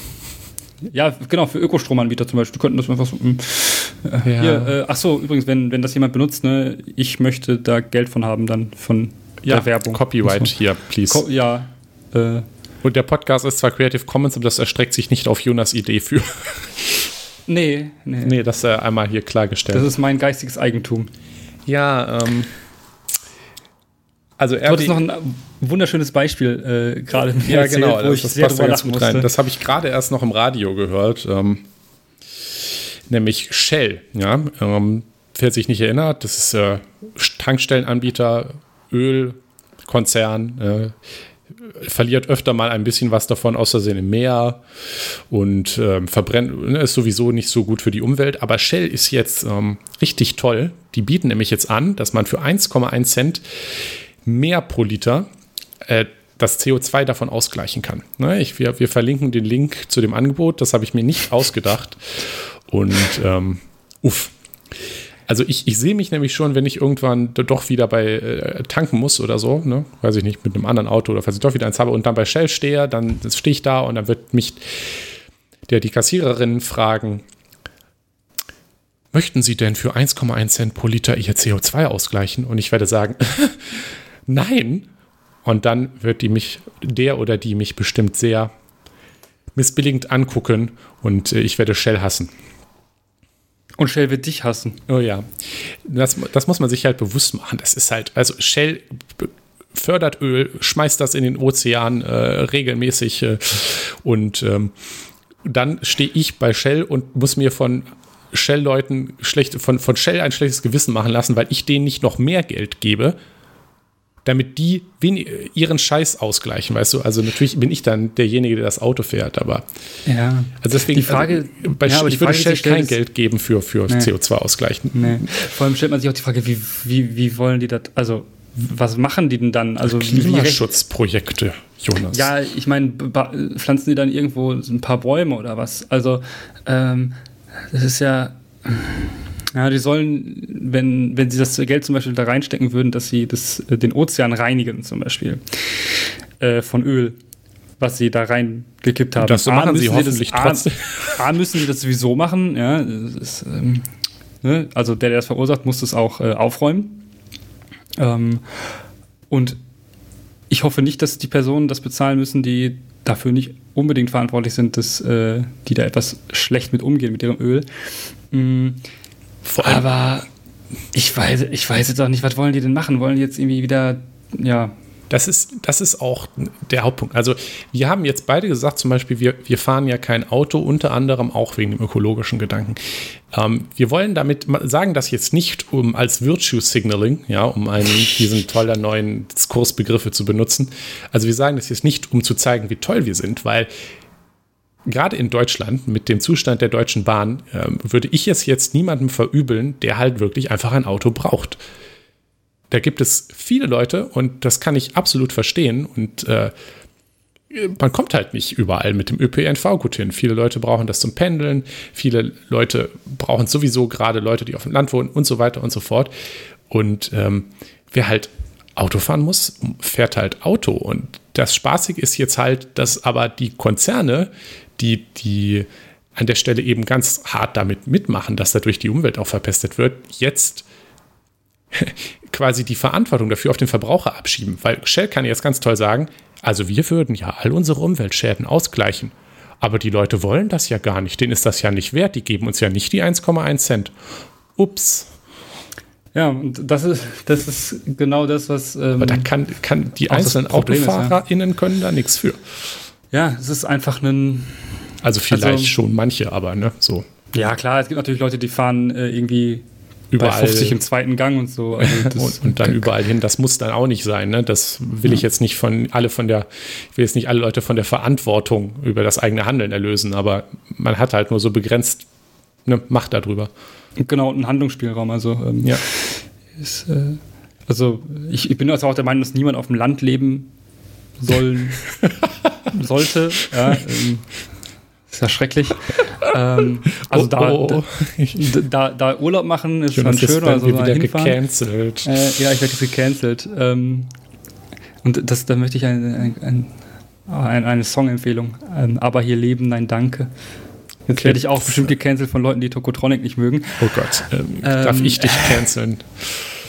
Ja, genau, für Ökostromanbieter zum Beispiel. Die könnten das einfach so. Äh, ja. hier, äh, ach so, übrigens, wenn, wenn das jemand benutzt, ne, ich möchte da Geld von haben, dann von ja, der Werbung. Copyright hier, please. Co ja, äh, und der Podcast ist zwar Creative Commons, aber das erstreckt sich nicht auf Jonas Idee für. (laughs) Nee, nee. Nee, das ist einmal hier klargestellt. Das ist mein geistiges Eigentum. Ja, ähm. Also, du hattest noch ein wunderschönes Beispiel äh, gerade. Ja, erzählt, genau, das, das passt da ganz gut rein. Das habe ich gerade erst noch im Radio gehört. Ähm, nämlich Shell. Ja, ähm, wer sich nicht erinnert, das ist äh, Tankstellenanbieter, Ölkonzern. Äh, verliert öfter mal ein bisschen was davon aus Versehen im Meer und ähm, verbrennt, ne, ist sowieso nicht so gut für die Umwelt. Aber Shell ist jetzt ähm, richtig toll. Die bieten nämlich jetzt an, dass man für 1,1 Cent mehr pro Liter äh, das CO2 davon ausgleichen kann. Ne, ich, wir, wir verlinken den Link zu dem Angebot. Das habe ich mir nicht ausgedacht. Und ähm, uff. Also ich, ich sehe mich nämlich schon, wenn ich irgendwann doch wieder bei äh, tanken muss oder so, ne? weiß ich nicht, mit einem anderen Auto oder falls ich doch wieder eins habe und dann bei Shell stehe, dann stehe ich da und dann wird mich der, die Kassiererin fragen, möchten Sie denn für 1,1 Cent pro Liter Ihr CO2 ausgleichen? Und ich werde sagen, (laughs) nein. Und dann wird die mich, der oder die mich bestimmt sehr missbilligend angucken und äh, ich werde Shell hassen. Und Shell wird dich hassen. Oh ja. Das, das muss man sich halt bewusst machen. Das ist halt, also Shell fördert Öl, schmeißt das in den Ozean äh, regelmäßig äh, und ähm, dann stehe ich bei Shell und muss mir von Shell-Leuten schlecht, von, von Shell ein schlechtes Gewissen machen lassen, weil ich denen nicht noch mehr Geld gebe, damit die ihren Scheiß ausgleichen, weißt du? Also natürlich bin ich dann derjenige, der das Auto fährt, aber ja. Also deswegen die Frage, also, bei, ja, ich würde Shell kein Geld geben für, für nee. CO2 ausgleichen. Nee. Vor allem stellt man sich auch die Frage, wie, wie, wie wollen die das, also was machen die denn dann? Also Klimaschutzprojekte, Jonas. Ja, ich meine, pflanzen die dann irgendwo ein paar Bäume oder was? Also ähm, das ist ja ja, die sollen, wenn, wenn sie das Geld zum Beispiel da reinstecken würden, dass sie das, äh, den Ozean reinigen, zum Beispiel, äh, von Öl. was sie da reingekippt haben. Das machen sie hoffentlich das, trotzdem. A, A, müssen sie das sowieso machen, ja. Ist, ähm, ne? Also der, der das verursacht, muss das auch äh, aufräumen. Ähm, und ich hoffe nicht, dass die Personen das bezahlen müssen, die dafür nicht unbedingt verantwortlich sind, dass äh, die da etwas schlecht mit umgehen mit ihrem Öl. Mhm. Aber ich weiß, ich weiß jetzt auch nicht, was wollen die denn machen? Wollen die jetzt irgendwie wieder, ja. Das ist, das ist auch der Hauptpunkt. Also, wir haben jetzt beide gesagt, zum Beispiel, wir, wir fahren ja kein Auto, unter anderem auch wegen dem ökologischen Gedanken. Ähm, wir wollen damit sagen, das jetzt nicht um als Virtue Signaling, ja, um einen, diesen tollen neuen Diskursbegriffe zu benutzen. Also, wir sagen das jetzt nicht, um zu zeigen, wie toll wir sind, weil gerade in Deutschland mit dem Zustand der Deutschen Bahn äh, würde ich es jetzt niemandem verübeln, der halt wirklich einfach ein Auto braucht. Da gibt es viele Leute und das kann ich absolut verstehen und äh, man kommt halt nicht überall mit dem ÖPNV gut hin. Viele Leute brauchen das zum Pendeln, viele Leute brauchen sowieso gerade Leute, die auf dem Land wohnen und so weiter und so fort. Und ähm, wer halt Auto fahren muss, fährt halt Auto. Und das Spaßige ist jetzt halt, dass aber die Konzerne die, die an der Stelle eben ganz hart damit mitmachen, dass dadurch die Umwelt auch verpestet wird, jetzt (laughs) quasi die Verantwortung dafür auf den Verbraucher abschieben. Weil Shell kann jetzt ganz toll sagen, also wir würden ja all unsere Umweltschäden ausgleichen. Aber die Leute wollen das ja gar nicht. Denen ist das ja nicht wert. Die geben uns ja nicht die 1,1 Cent. Ups. Ja, und das ist, das ist genau das, was. Ähm, Aber da kann, kann die einzelnen AutofahrerInnen ja. können da nichts für. Ja, es ist einfach ein. Also vielleicht also, schon manche, aber ne, so. Ja, klar, es gibt natürlich Leute, die fahren äh, irgendwie überall bei 50 im zweiten Gang und so. Also (laughs) und, und, dann überall hin. Das muss dann auch nicht sein. Ne? Das will ja. ich jetzt nicht von alle von der, ich will jetzt nicht alle Leute von der Verantwortung über das eigene Handeln erlösen, aber man hat halt nur so begrenzt eine Macht darüber. Genau, einen Handlungsspielraum. Also, ähm, ja. Ist, äh, also ich, ich bin also auch der Meinung, dass niemand auf dem Land leben sollen (laughs) sollte. Ja, ähm, ist ja schrecklich. ähm, also oh, oh. (laughs) Da, da, da, Urlaub machen ist schon schön. Also wieder hinfahren. gecancelt. Äh, ja, ich werde jetzt gecancelt. Ähm, und das, da möchte ich eine, ein, ein, eine Song-Empfehlung. Ähm, Aber hier leben, nein, danke. Jetzt okay. werde ich auch bestimmt gecancelt von Leuten, die Tokotronic nicht mögen. Oh Gott, ähm, darf ich dich (laughs) canceln?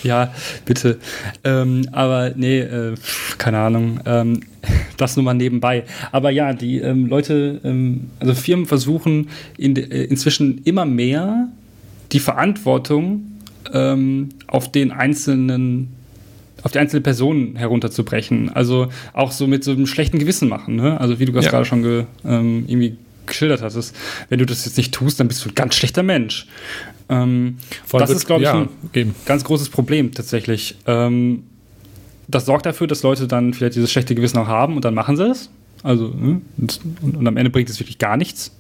Ja, bitte. Ähm, aber nee, äh, keine Ahnung. Ähm, (laughs) das nur mal nebenbei. Aber ja, die ähm, Leute, ähm, also Firmen versuchen in, äh, inzwischen immer mehr die Verantwortung ähm, auf den einzelnen auf die einzelne Person herunterzubrechen. Also auch so mit so einem schlechten Gewissen machen. Ne? Also wie du das ja. gerade schon ge, ähm, irgendwie geschildert hattest. Wenn du das jetzt nicht tust, dann bist du ein ganz schlechter Mensch. Ähm, das ist, glaube ich, ja, ein eben. ganz großes Problem tatsächlich. Ähm, das sorgt dafür, dass Leute dann vielleicht dieses schlechte Gewissen auch haben und dann machen sie es. Also, ne? und, und, am Ende bringt es wirklich gar nichts.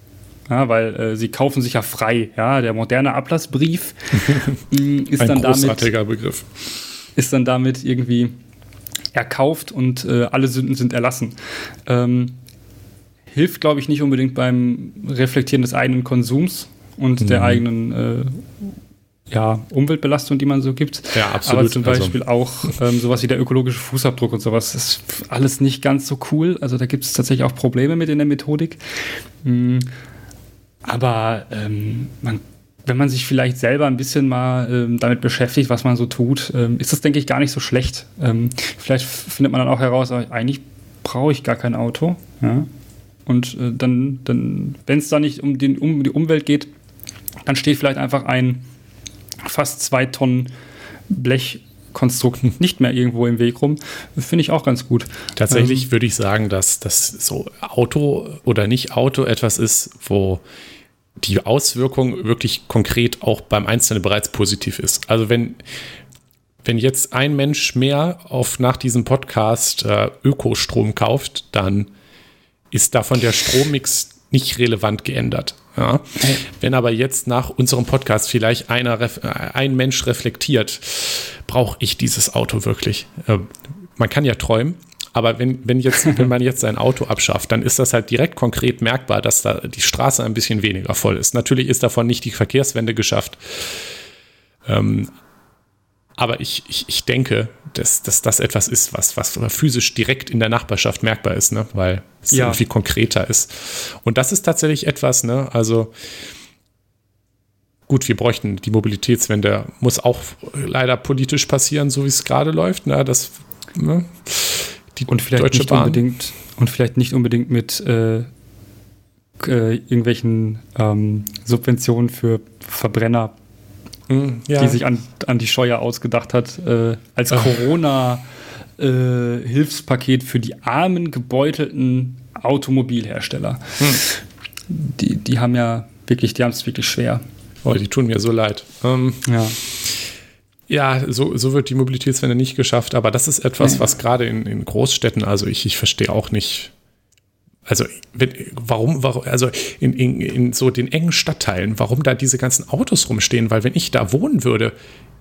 Ja, weil äh, sie kaufen sich ja frei. Ja, der moderne Ablassbrief mm, (laughs) ist Ein dann großartiger damit, Begriff. Ist dann damit irgendwie erkauft und äh, alle Sünden sind erlassen. Ähm, hilft, glaube ich, nicht unbedingt beim Reflektieren des eigenen Konsums und mhm. der eigenen äh, ja, Umweltbelastung, die man so gibt. Ja, absolut. Aber zum also Beispiel also. auch ähm, sowas wie der ökologische Fußabdruck und sowas ist alles nicht ganz so cool. Also da gibt es tatsächlich auch Probleme mit in der Methodik. Mhm. Aber ähm, man, wenn man sich vielleicht selber ein bisschen mal ähm, damit beschäftigt, was man so tut, ähm, ist das, denke ich, gar nicht so schlecht. Ähm, vielleicht findet man dann auch heraus, eigentlich brauche ich gar kein Auto. Ja? Und äh, dann, dann wenn es da nicht um, den, um die Umwelt geht, dann steht vielleicht einfach ein fast zwei Tonnen Blechkonstrukt (laughs) nicht mehr irgendwo im Weg rum. Finde ich auch ganz gut. Tatsächlich ähm, würde ich sagen, dass das so Auto oder nicht Auto etwas ist, wo die Auswirkung wirklich konkret auch beim Einzelnen bereits positiv ist. Also wenn, wenn jetzt ein Mensch mehr auf nach diesem Podcast äh, Ökostrom kauft, dann ist davon der Strommix nicht relevant geändert. Ja. Wenn aber jetzt nach unserem Podcast vielleicht einer, äh, ein Mensch reflektiert, brauche ich dieses Auto wirklich? Äh, man kann ja träumen, aber wenn, wenn, jetzt, (laughs) wenn man jetzt sein Auto abschafft, dann ist das halt direkt konkret merkbar, dass da die Straße ein bisschen weniger voll ist. Natürlich ist davon nicht die Verkehrswende geschafft. Ähm, aber ich, ich, ich denke, dass, dass das etwas ist, was, was physisch direkt in der Nachbarschaft merkbar ist, ne? weil es ja. irgendwie konkreter ist. Und das ist tatsächlich etwas, ne? also gut, wir bräuchten die Mobilitätswende, muss auch leider politisch passieren, so wie es gerade läuft. Ne? Das, ne? Die und vielleicht Deutsche nicht Bahn. unbedingt und vielleicht nicht unbedingt mit äh, äh, irgendwelchen ähm, Subventionen für Verbrenner Mhm, ja. die sich an, an die Scheuer ausgedacht hat, äh, als Corona-Hilfspaket äh, für die armen, gebeutelten Automobilhersteller. Hm. Die, die haben ja wirklich, die haben es wirklich schwer. Oh, die tun mir so leid. Ähm, ja. Ja, so, so wird die Mobilitätswende nicht geschafft, aber das ist etwas, was gerade in, in Großstädten, also ich, ich verstehe auch nicht, also, warum, warum, also in, in, in so den engen Stadtteilen, warum da diese ganzen Autos rumstehen? Weil, wenn ich da wohnen würde,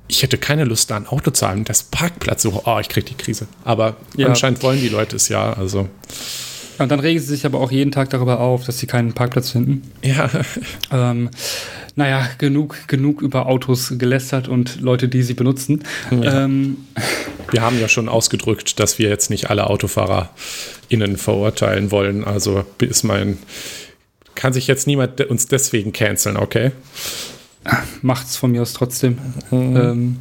ich hätte keine Lust, da ein Auto zu haben. Das Parkplatz so, oh, ich kriege die Krise. Aber ja. anscheinend wollen die Leute es ja, also. Und dann regen sie sich aber auch jeden Tag darüber auf, dass sie keinen Parkplatz finden. Ja. (laughs) Ähm, naja, genug, genug über Autos gelästert und Leute, die sie benutzen. Ja. Ähm, wir haben ja schon ausgedrückt, dass wir jetzt nicht alle AutofahrerInnen verurteilen wollen. Also ist mein. Kann sich jetzt niemand uns deswegen canceln, okay? Macht's von mir aus trotzdem. Mhm. Ähm,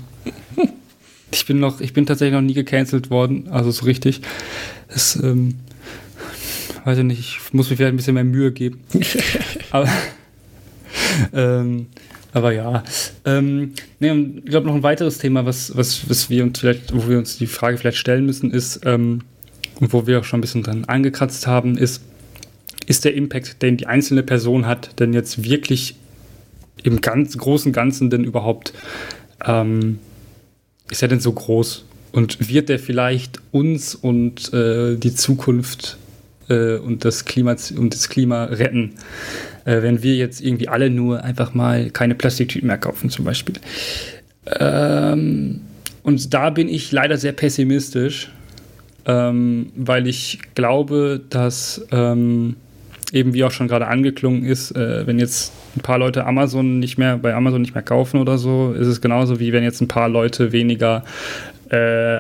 ich bin noch, ich bin tatsächlich noch nie gecancelt worden, also so richtig. Das, ähm, weiß ich nicht, ich muss mir vielleicht ein bisschen mehr Mühe geben. (laughs) Aber ähm, aber ja. Ähm, nee, ich glaube, noch ein weiteres Thema, was, was, was wir uns vielleicht, wo wir uns die Frage vielleicht stellen müssen, ist, ähm, und wo wir auch schon ein bisschen dran angekratzt haben, ist, ist der Impact, den die einzelne Person hat, denn jetzt wirklich im ganz großen Ganzen denn überhaupt, ähm, ist er denn so groß? Und wird der vielleicht uns und äh, die Zukunft äh, und, das Klima, und das Klima retten? Äh, wenn wir jetzt irgendwie alle nur einfach mal keine Plastiktüten mehr kaufen, zum Beispiel. Ähm, und da bin ich leider sehr pessimistisch, ähm, weil ich glaube, dass ähm, eben wie auch schon gerade angeklungen ist, äh, wenn jetzt ein paar Leute Amazon nicht mehr bei Amazon nicht mehr kaufen oder so, ist es genauso wie wenn jetzt ein paar Leute weniger äh,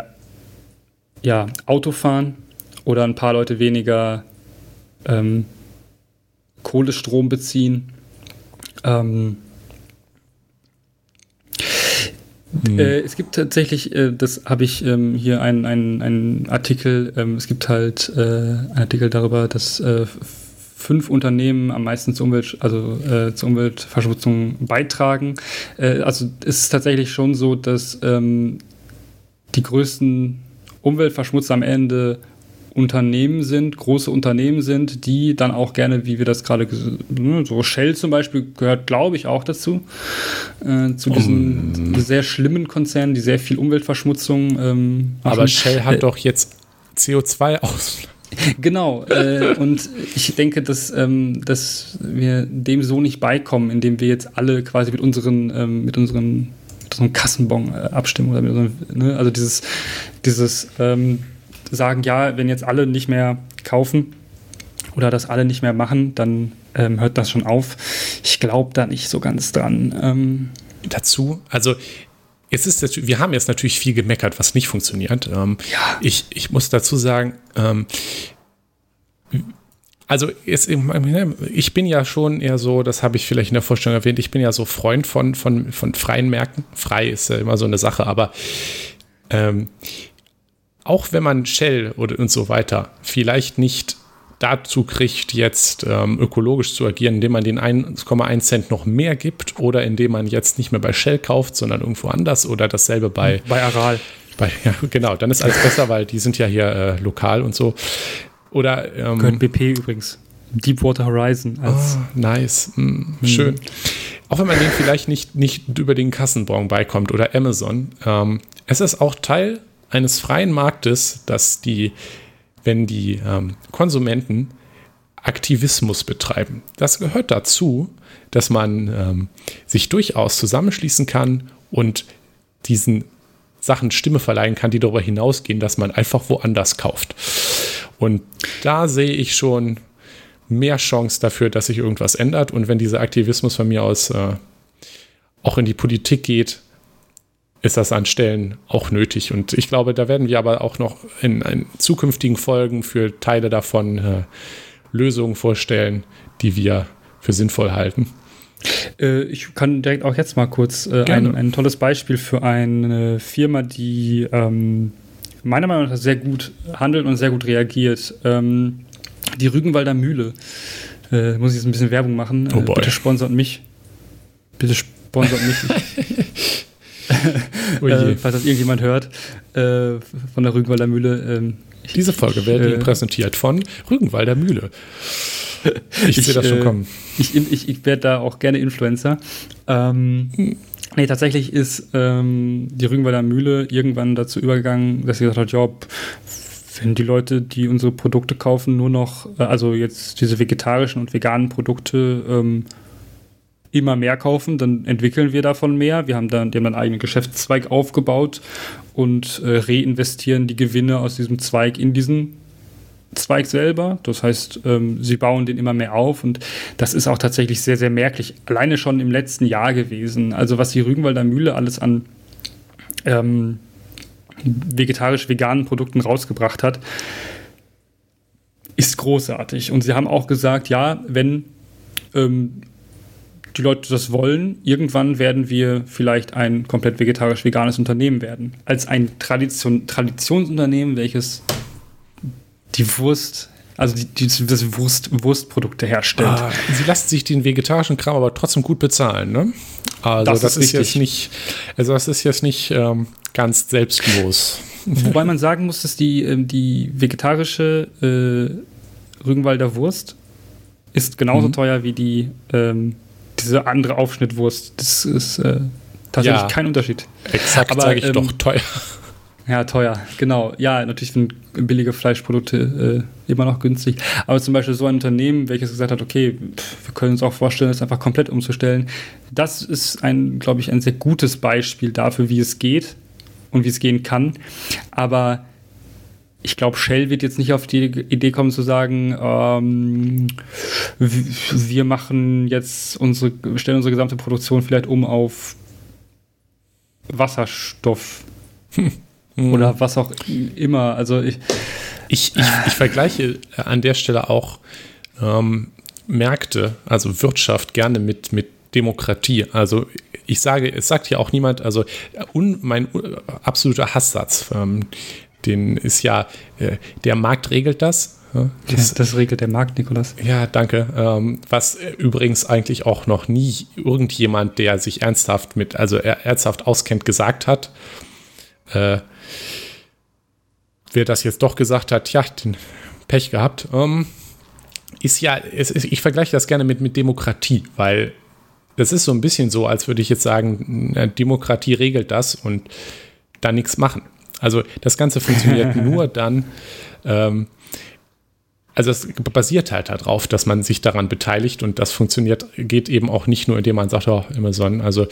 ja, Auto fahren oder ein paar Leute weniger ähm, Kohlestrom beziehen. Ähm, hm. äh, es gibt tatsächlich, äh, das habe ich ähm, hier einen ein Artikel, ähm, es gibt halt äh, einen Artikel darüber, dass äh, fünf Unternehmen am meisten zur, Umwelt, also, äh, zur Umweltverschmutzung beitragen. Äh, also es ist tatsächlich schon so, dass ähm, die größten Umweltverschmutzer am Ende Unternehmen sind, große Unternehmen sind, die dann auch gerne, wie wir das gerade, ne, so Shell zum Beispiel gehört, glaube ich, auch dazu, äh, zu diesen um, sehr schlimmen Konzernen, die sehr viel Umweltverschmutzung ähm, machen. Aber Shell hat äh, doch jetzt CO2 aus. Genau, äh, und ich denke, dass, ähm, dass wir dem so nicht beikommen, indem wir jetzt alle quasi mit unseren, ähm, mit unseren, mit unserem Kassenbon äh, abstimmen. Oder mit unserem, ne? Also dieses, dieses ähm, sagen, ja, wenn jetzt alle nicht mehr kaufen oder das alle nicht mehr machen, dann ähm, hört das schon auf. Ich glaube da nicht so ganz dran. Ähm Dazu, also es ist, wir haben jetzt natürlich viel gemeckert, was nicht funktioniert. Ähm, ja. ich, ich muss dazu sagen, ähm, also jetzt, ich bin ja schon eher so, das habe ich vielleicht in der Vorstellung erwähnt, ich bin ja so Freund von, von, von freien Märkten. Frei ist ja immer so eine Sache, aber ähm, auch wenn man Shell oder und so weiter vielleicht nicht dazu kriegt, jetzt ähm, ökologisch zu agieren, indem man den 1,1 Cent noch mehr gibt oder indem man jetzt nicht mehr bei Shell kauft, sondern irgendwo anders oder dasselbe bei bei Aral. Bei, (laughs) ja, genau, dann ist alles besser, weil die sind ja hier äh, lokal und so. Oder ähm, gehört BP übrigens. Deepwater Horizon. Als oh, nice, mm, hm. schön. Auch wenn man den vielleicht nicht, nicht über den Kassenbon beikommt oder Amazon. Ähm, es ist auch Teil eines freien Marktes, dass die, wenn die ähm, Konsumenten Aktivismus betreiben. Das gehört dazu, dass man ähm, sich durchaus zusammenschließen kann und diesen Sachen Stimme verleihen kann, die darüber hinausgehen, dass man einfach woanders kauft. Und da sehe ich schon mehr Chance dafür, dass sich irgendwas ändert. Und wenn dieser Aktivismus von mir aus äh, auch in die Politik geht, ist das an Stellen auch nötig. Und ich glaube, da werden wir aber auch noch in, in zukünftigen Folgen für Teile davon äh, Lösungen vorstellen, die wir für sinnvoll halten. Äh, ich kann direkt auch jetzt mal kurz äh, ein, ein, tolles Beispiel für eine Firma, die ähm, meiner Meinung nach sehr gut handelt und sehr gut reagiert. Ähm, die Rügenwalder Mühle. Äh, muss ich jetzt ein bisschen Werbung machen. Oh boy. bitte sponsert mich. Bitte sponsert mich. (laughs) oh äh, falls das irgendjemand hört äh, von der Rügenwalder Mühle. Ähm, Diese Folge wird Ihnen äh, präsentiert von Rügenwalder Mühle. (laughs) Ich, ich sehe das schon äh, kommen. Ich, ich, ich werde da auch gerne Influencer. Ähm, nee, tatsächlich ist ähm, die Rügenwalder Mühle irgendwann dazu übergegangen, dass sie gesagt hat, ja, wenn die Leute, die unsere Produkte kaufen, nur noch, äh, also jetzt diese vegetarischen und veganen Produkte ähm, immer mehr kaufen, dann entwickeln wir davon mehr. Wir haben dann, die haben dann einen eigenen Geschäftszweig aufgebaut und äh, reinvestieren die Gewinne aus diesem Zweig in diesen Zweig selber. Das heißt, ähm, sie bauen den immer mehr auf und das ist auch tatsächlich sehr, sehr merklich. Alleine schon im letzten Jahr gewesen. Also was die Rügenwalder Mühle alles an ähm, vegetarisch-veganen Produkten rausgebracht hat, ist großartig. Und sie haben auch gesagt, ja, wenn ähm, die Leute das wollen, irgendwann werden wir vielleicht ein komplett vegetarisch-veganes Unternehmen werden. Als ein Tradition Traditionsunternehmen, welches die Wurst, also die, die das Wurst, Wurstprodukte herstellt. Ah, sie lassen sich den vegetarischen Kram aber trotzdem gut bezahlen, ne? Also das, das ist, ist jetzt nicht, also das ist jetzt nicht ähm, ganz selbstlos. (laughs) Wobei man sagen muss, dass die, ähm, die vegetarische äh, Rügenwalder Wurst ist genauso mhm. teuer wie die ähm, diese andere Aufschnittwurst. Das ist äh, tatsächlich ja, kein Unterschied. Exakt, sage ich ähm, doch teuer. Ja, teuer, genau. Ja, natürlich sind billige Fleischprodukte äh, immer noch günstig. Aber zum Beispiel so ein Unternehmen, welches gesagt hat, okay, pff, wir können uns auch vorstellen, es einfach komplett umzustellen. Das ist ein, glaube ich, ein sehr gutes Beispiel dafür, wie es geht und wie es gehen kann. Aber ich glaube, Shell wird jetzt nicht auf die Idee kommen zu sagen, ähm, wir machen jetzt unsere, stellen unsere gesamte Produktion vielleicht um auf Wasserstoff. Hm. Oder was auch immer. Also ich, ich, ich, ich vergleiche an der Stelle auch ähm, Märkte, also Wirtschaft, gerne mit, mit Demokratie. Also ich sage, es sagt ja auch niemand, also un, mein absoluter Hasssatz, ähm, den ist ja, äh, der Markt regelt das. Ja, das, das, regelt der Markt, Nikolas. Ja, danke. Ähm, was übrigens eigentlich auch noch nie irgendjemand, der sich ernsthaft mit, also ernsthaft auskennt, gesagt hat. Äh, wer das jetzt doch gesagt hat, ja, den Pech gehabt, ähm, ist ja, ist, ich vergleiche das gerne mit, mit Demokratie, weil das ist so ein bisschen so, als würde ich jetzt sagen, Demokratie regelt das und da nichts machen. Also das Ganze funktioniert (laughs) nur dann, ähm, also es basiert halt darauf, dass man sich daran beteiligt und das funktioniert, geht eben auch nicht nur, indem man sagt, oh, Amazon, also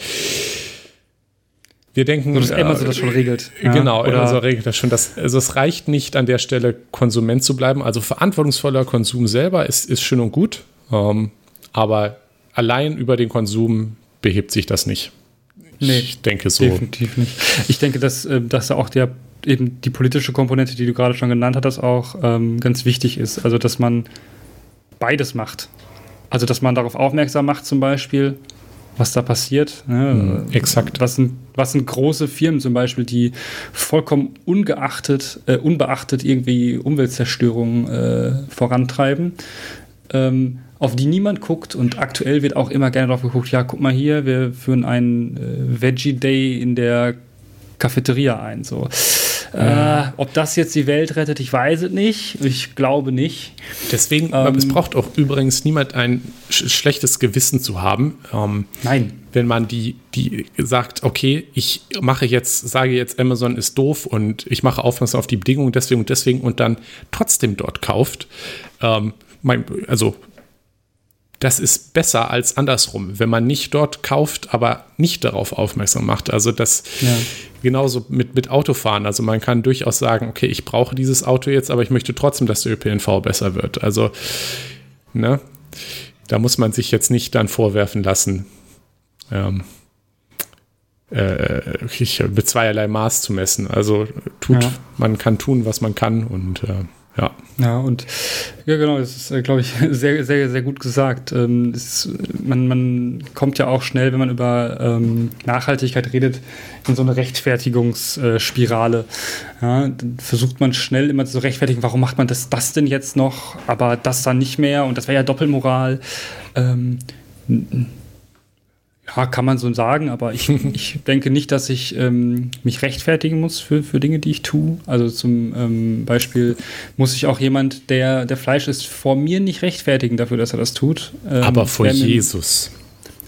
wir denken, so, dass Amazon äh, das schon regelt. Ja, genau, oder Amazon regelt das schon. Das, also es reicht nicht an der Stelle, Konsument zu bleiben. Also verantwortungsvoller Konsum selber ist, ist schön und gut, ähm, aber allein über den Konsum behebt sich das nicht. Nee, ich denke so. Definitiv nicht. Ich denke, dass, äh, dass auch der eben die politische Komponente, die du gerade schon genannt hattest, auch ähm, ganz wichtig ist. Also, dass man beides macht. Also, dass man darauf aufmerksam macht, zum Beispiel, was da passiert. Ne? Mhm, exakt. Was sind, was sind große Firmen zum Beispiel, die vollkommen ungeachtet, äh, unbeachtet irgendwie Umweltzerstörung äh, vorantreiben, ähm, auf die niemand guckt und aktuell wird auch immer gerne darauf geguckt, ja, guck mal hier, wir führen einen äh, Veggie Day in der Cafeteria ein. So. Äh, ob das jetzt die Welt rettet, ich weiß es nicht. Ich glaube nicht. Deswegen, ähm, es braucht auch übrigens niemand ein sch schlechtes Gewissen zu haben. Ähm, Nein. Wenn man die, die sagt, okay, ich mache jetzt, sage jetzt, Amazon ist doof und ich mache aufmerksam auf die Bedingungen deswegen und deswegen und dann trotzdem dort kauft. Ähm, mein, also das ist besser als andersrum, wenn man nicht dort kauft, aber nicht darauf aufmerksam macht. Also das ja. genauso mit, mit Autofahren. Also man kann durchaus sagen, okay, ich brauche dieses Auto jetzt, aber ich möchte trotzdem, dass der ÖPNV besser wird. Also, ne, da muss man sich jetzt nicht dann vorwerfen lassen. Ähm, äh, ich, mit zweierlei Maß zu messen. Also tut, ja. man kann tun, was man kann und äh, ja. Ja, und ja, genau, das ist, äh, glaube ich, (laughs) sehr, sehr, sehr gut gesagt. Ähm, ist, man, man kommt ja auch schnell, wenn man über ähm, Nachhaltigkeit redet, in so eine Rechtfertigungsspirale. Ja, dann versucht man schnell immer zu rechtfertigen, warum macht man das, das denn jetzt noch, aber das dann nicht mehr und das wäre ja Doppelmoral. Ähm, ja, kann man so sagen, aber ich, (laughs) ich denke nicht, dass ich ähm, mich rechtfertigen muss für, für Dinge, die ich tue. Also zum ähm, Beispiel muss ich auch jemand, der, der Fleisch isst, vor mir nicht rechtfertigen dafür, dass er das tut. Ähm, aber vor Jesus.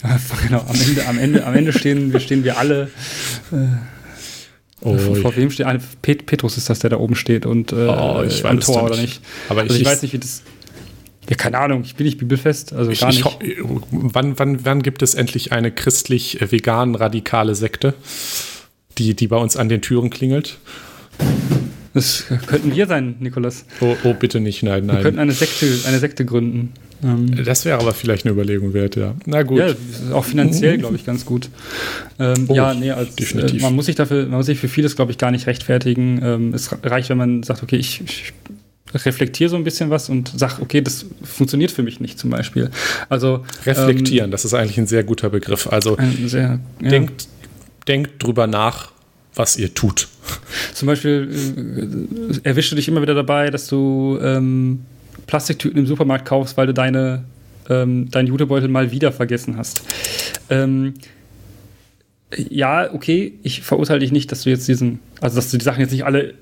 (laughs) genau, am Ende, am Ende, am Ende stehen, wir, stehen wir alle. Äh, Oh, vor, wem steht Pet Petrus ist das, der da oben steht und äh, oh, ich am Tor oder nicht? Aber also ich, ich, weiß nicht, wie das. Ja, keine Ahnung, ich bin nicht bibelfest, also gar ich, nicht. wann, wann, wann gibt es endlich eine christlich-vegan-radikale Sekte, die, die bei uns an den Türen klingelt? Das könnten wir sein, Nikolas. Oh, oh bitte nicht, nein, nein. Wir könnten eine Sekte, eine Sekte gründen. Ähm, das wäre aber vielleicht eine Überlegung wert, ja. Na gut. Ja, auch finanziell, glaube ich, ganz gut. Ähm, oh, ja, nee, als, definitiv. Äh, man muss sich dafür, man muss sich für vieles, glaube ich, gar nicht rechtfertigen. Ähm, es reicht, wenn man sagt, okay, ich, ich reflektiere so ein bisschen was und sage, okay, das funktioniert für mich nicht zum Beispiel. Also reflektieren, ähm, das ist eigentlich ein sehr guter Begriff. Also sehr, ja. denkt, denkt drüber nach, was ihr tut. Zum Beispiel äh, erwischst du dich immer wieder dabei, dass du ähm, Plastiktüten im Supermarkt kaufst, weil du deine, ähm, deinen Jutebeutel mal wieder vergessen hast. Ähm, ja, okay, ich verurteile dich nicht, dass du jetzt diesen, also dass du die Sachen jetzt nicht alle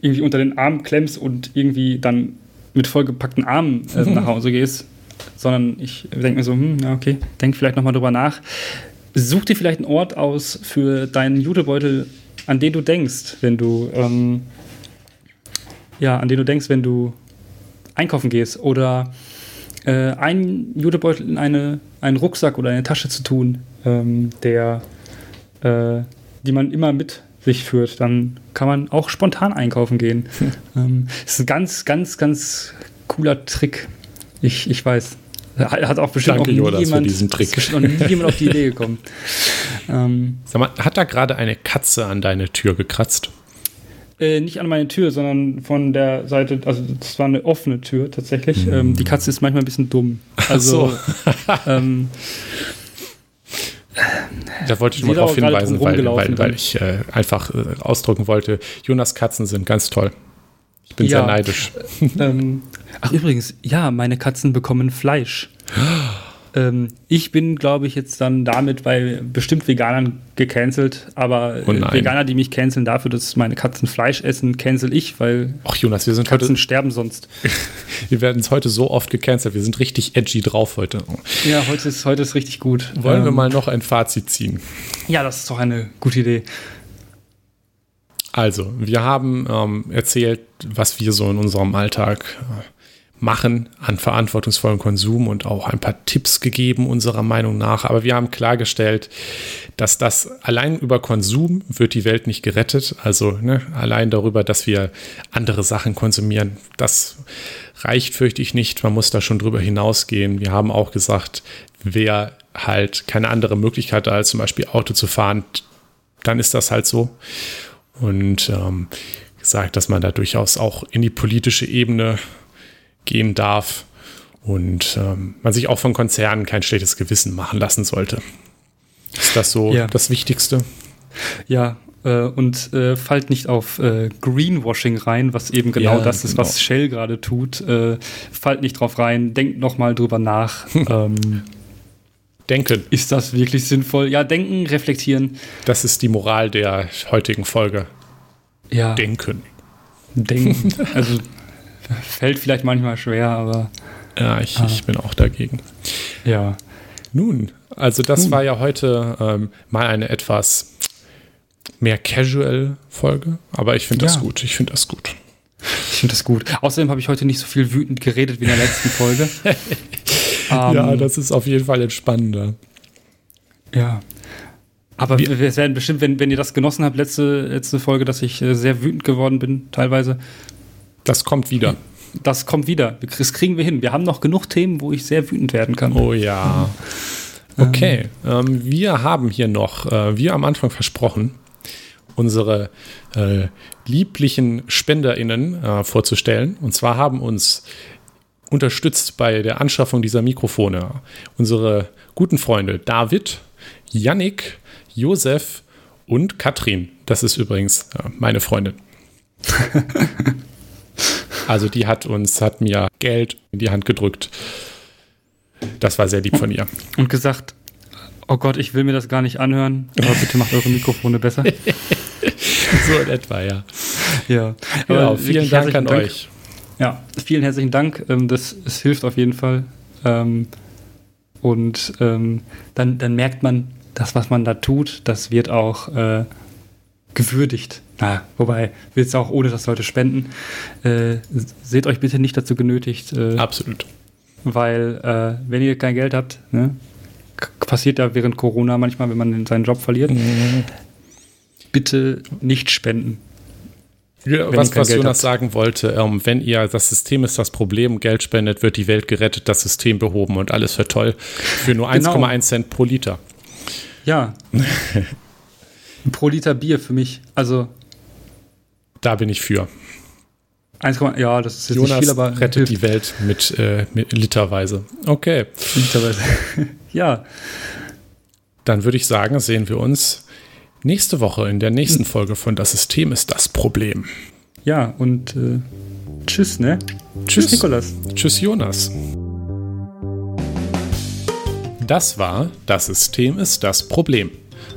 irgendwie unter den Arm klemmst und irgendwie dann mit vollgepackten Armen äh, (laughs) nach Hause gehst, sondern ich denke mir so, hm, ja, okay, denk vielleicht nochmal drüber nach. Such dir vielleicht einen Ort aus für deinen Jutebeutel, an den du denkst, wenn du, ähm, ja, an den du denkst, wenn du einkaufen gehst oder äh, einen Jutebeutel in eine, einen Rucksack oder eine Tasche zu tun, ähm, der, äh, die man immer mit sich führt, dann kann man auch spontan einkaufen gehen. (laughs) ähm, ist ein ganz, ganz, ganz cooler Trick. Ich, ich weiß. Hat auch bestimmt Danke, noch nie jemand, für diesen Trick. Ist noch nie jemand auf die Idee gekommen. (laughs) Ähm, Sag mal, hat da gerade eine Katze an deine Tür gekratzt? Äh, nicht an meine Tür, sondern von der Seite, also das war eine offene Tür tatsächlich. Mm. Ähm, die Katze ist manchmal ein bisschen dumm. Also, so. ähm, (laughs) da wollte ich nur darauf hinweisen, weil, weil, weil, ich äh, einfach äh, ausdrücken wollte, Jonas Katzen sind ganz toll. Ich bin ja. sehr neidisch. Ähm, ach übrigens, ja, meine Katzen bekommen Fleisch. (gasps) Ähm, ich bin, glaube ich, jetzt dann damit bei bestimmt Veganern gecancelt, aber oh Veganer, die mich canceln dafür, dass meine Katzen Fleisch essen, cancel ich, weil Ach Jonas, wir sind Katzen heute, sterben sonst. (laughs) wir werden es heute so oft gecancelt, wir sind richtig edgy drauf heute. Ja, heute ist, heute ist richtig gut. Wollen ähm, wir mal noch ein Fazit ziehen? Ja, das ist doch eine gute Idee. Also, wir haben ähm, erzählt, was wir so in unserem Alltag äh, machen an verantwortungsvollem Konsum und auch ein paar Tipps gegeben unserer Meinung nach. Aber wir haben klargestellt, dass das allein über Konsum wird die Welt nicht gerettet. Also ne, allein darüber, dass wir andere Sachen konsumieren, das reicht, fürchte ich nicht. Man muss da schon drüber hinausgehen. Wir haben auch gesagt, wer halt keine andere Möglichkeit hat, als zum Beispiel Auto zu fahren, dann ist das halt so. Und ähm, gesagt, dass man da durchaus auch in die politische Ebene gehen darf und ähm, man sich auch von Konzernen kein schlechtes Gewissen machen lassen sollte. Ist das so ja. das Wichtigste? Ja, äh, und äh, fallt nicht auf äh, Greenwashing rein, was eben genau ja, das ist, genau. was Shell gerade tut. Äh, fallt nicht drauf rein, denkt nochmal drüber nach. ähm, denken. Ist das wirklich sinnvoll? Ja, denken, reflektieren. Das ist die Moral der heutigen Folge. Ja. Denken. Denken. (laughs) Also (laughs) Fällt vielleicht manchmal schwer, aber. Ja, ich, ah. ich bin auch dagegen. Ja. Nun, also das Nun. war ja heute ähm, mal eine etwas mehr Casual-Folge, aber ich finde das ja. gut. Ich finde das gut. Ich finde das gut. Außerdem habe ich heute nicht so viel wütend geredet wie in der letzten Folge. (laughs) ja, um, das ist auf jeden Fall entspannender. Ja. Aber wir, wir werden bestimmt, wenn, wenn ihr das genossen habt, letzte, letzte Folge, dass ich äh, sehr wütend geworden bin, teilweise, das kommt wieder. Das kommt wieder. Das kriegen wir hin. Wir haben noch genug Themen, wo ich sehr wütend werden kann. Oh ja. Okay, ähm, wir haben hier noch, äh, wie am Anfang versprochen, unsere äh, lieblichen SpenderInnen äh, vorzustellen. Und zwar haben uns unterstützt bei der Anschaffung dieser Mikrofone unsere guten Freunde David, Yannick, Josef und Katrin. Das ist übrigens äh, meine Freundin. (laughs) also die hat uns, hat mir Geld in die Hand gedrückt. Das war sehr lieb von ihr. Und gesagt, oh Gott, ich will mir das gar nicht anhören, aber bitte macht eure Mikrofone besser. (laughs) so in etwa, ja. Ja, genau, vielen Dank an Dank. euch. Ja, vielen herzlichen Dank. Ähm, das, das hilft auf jeden Fall. Ähm, und ähm, dann, dann merkt man, das, was man da tut, das wird auch äh, gewürdigt. Na, wobei, will es auch ohne, dass Leute spenden. Äh, seht euch bitte nicht dazu genötigt. Äh, Absolut. Weil, äh, wenn ihr kein Geld habt, ne, passiert ja während Corona manchmal, wenn man seinen Job verliert, mhm. bitte nicht spenden. Ja, was, was Jonas habt. sagen wollte, ähm, wenn ihr, das System ist das Problem, Geld spendet, wird die Welt gerettet, das System behoben und alles wird toll. Für nur 1,1 genau. Cent pro Liter. Ja. (laughs) pro Liter Bier für mich. Also. Da bin ich für. 1, ja, das ist jetzt Jonas nicht viel, aber rettet hilft. die Welt mit, äh, mit literweise. Okay. Literweise. (laughs) ja. Dann würde ich sagen, sehen wir uns nächste Woche in der nächsten hm. Folge von Das System ist das Problem. Ja, und äh, tschüss, ne? Tschüss, Nikolas. Tschüss, Jonas. Das war Das System ist das Problem.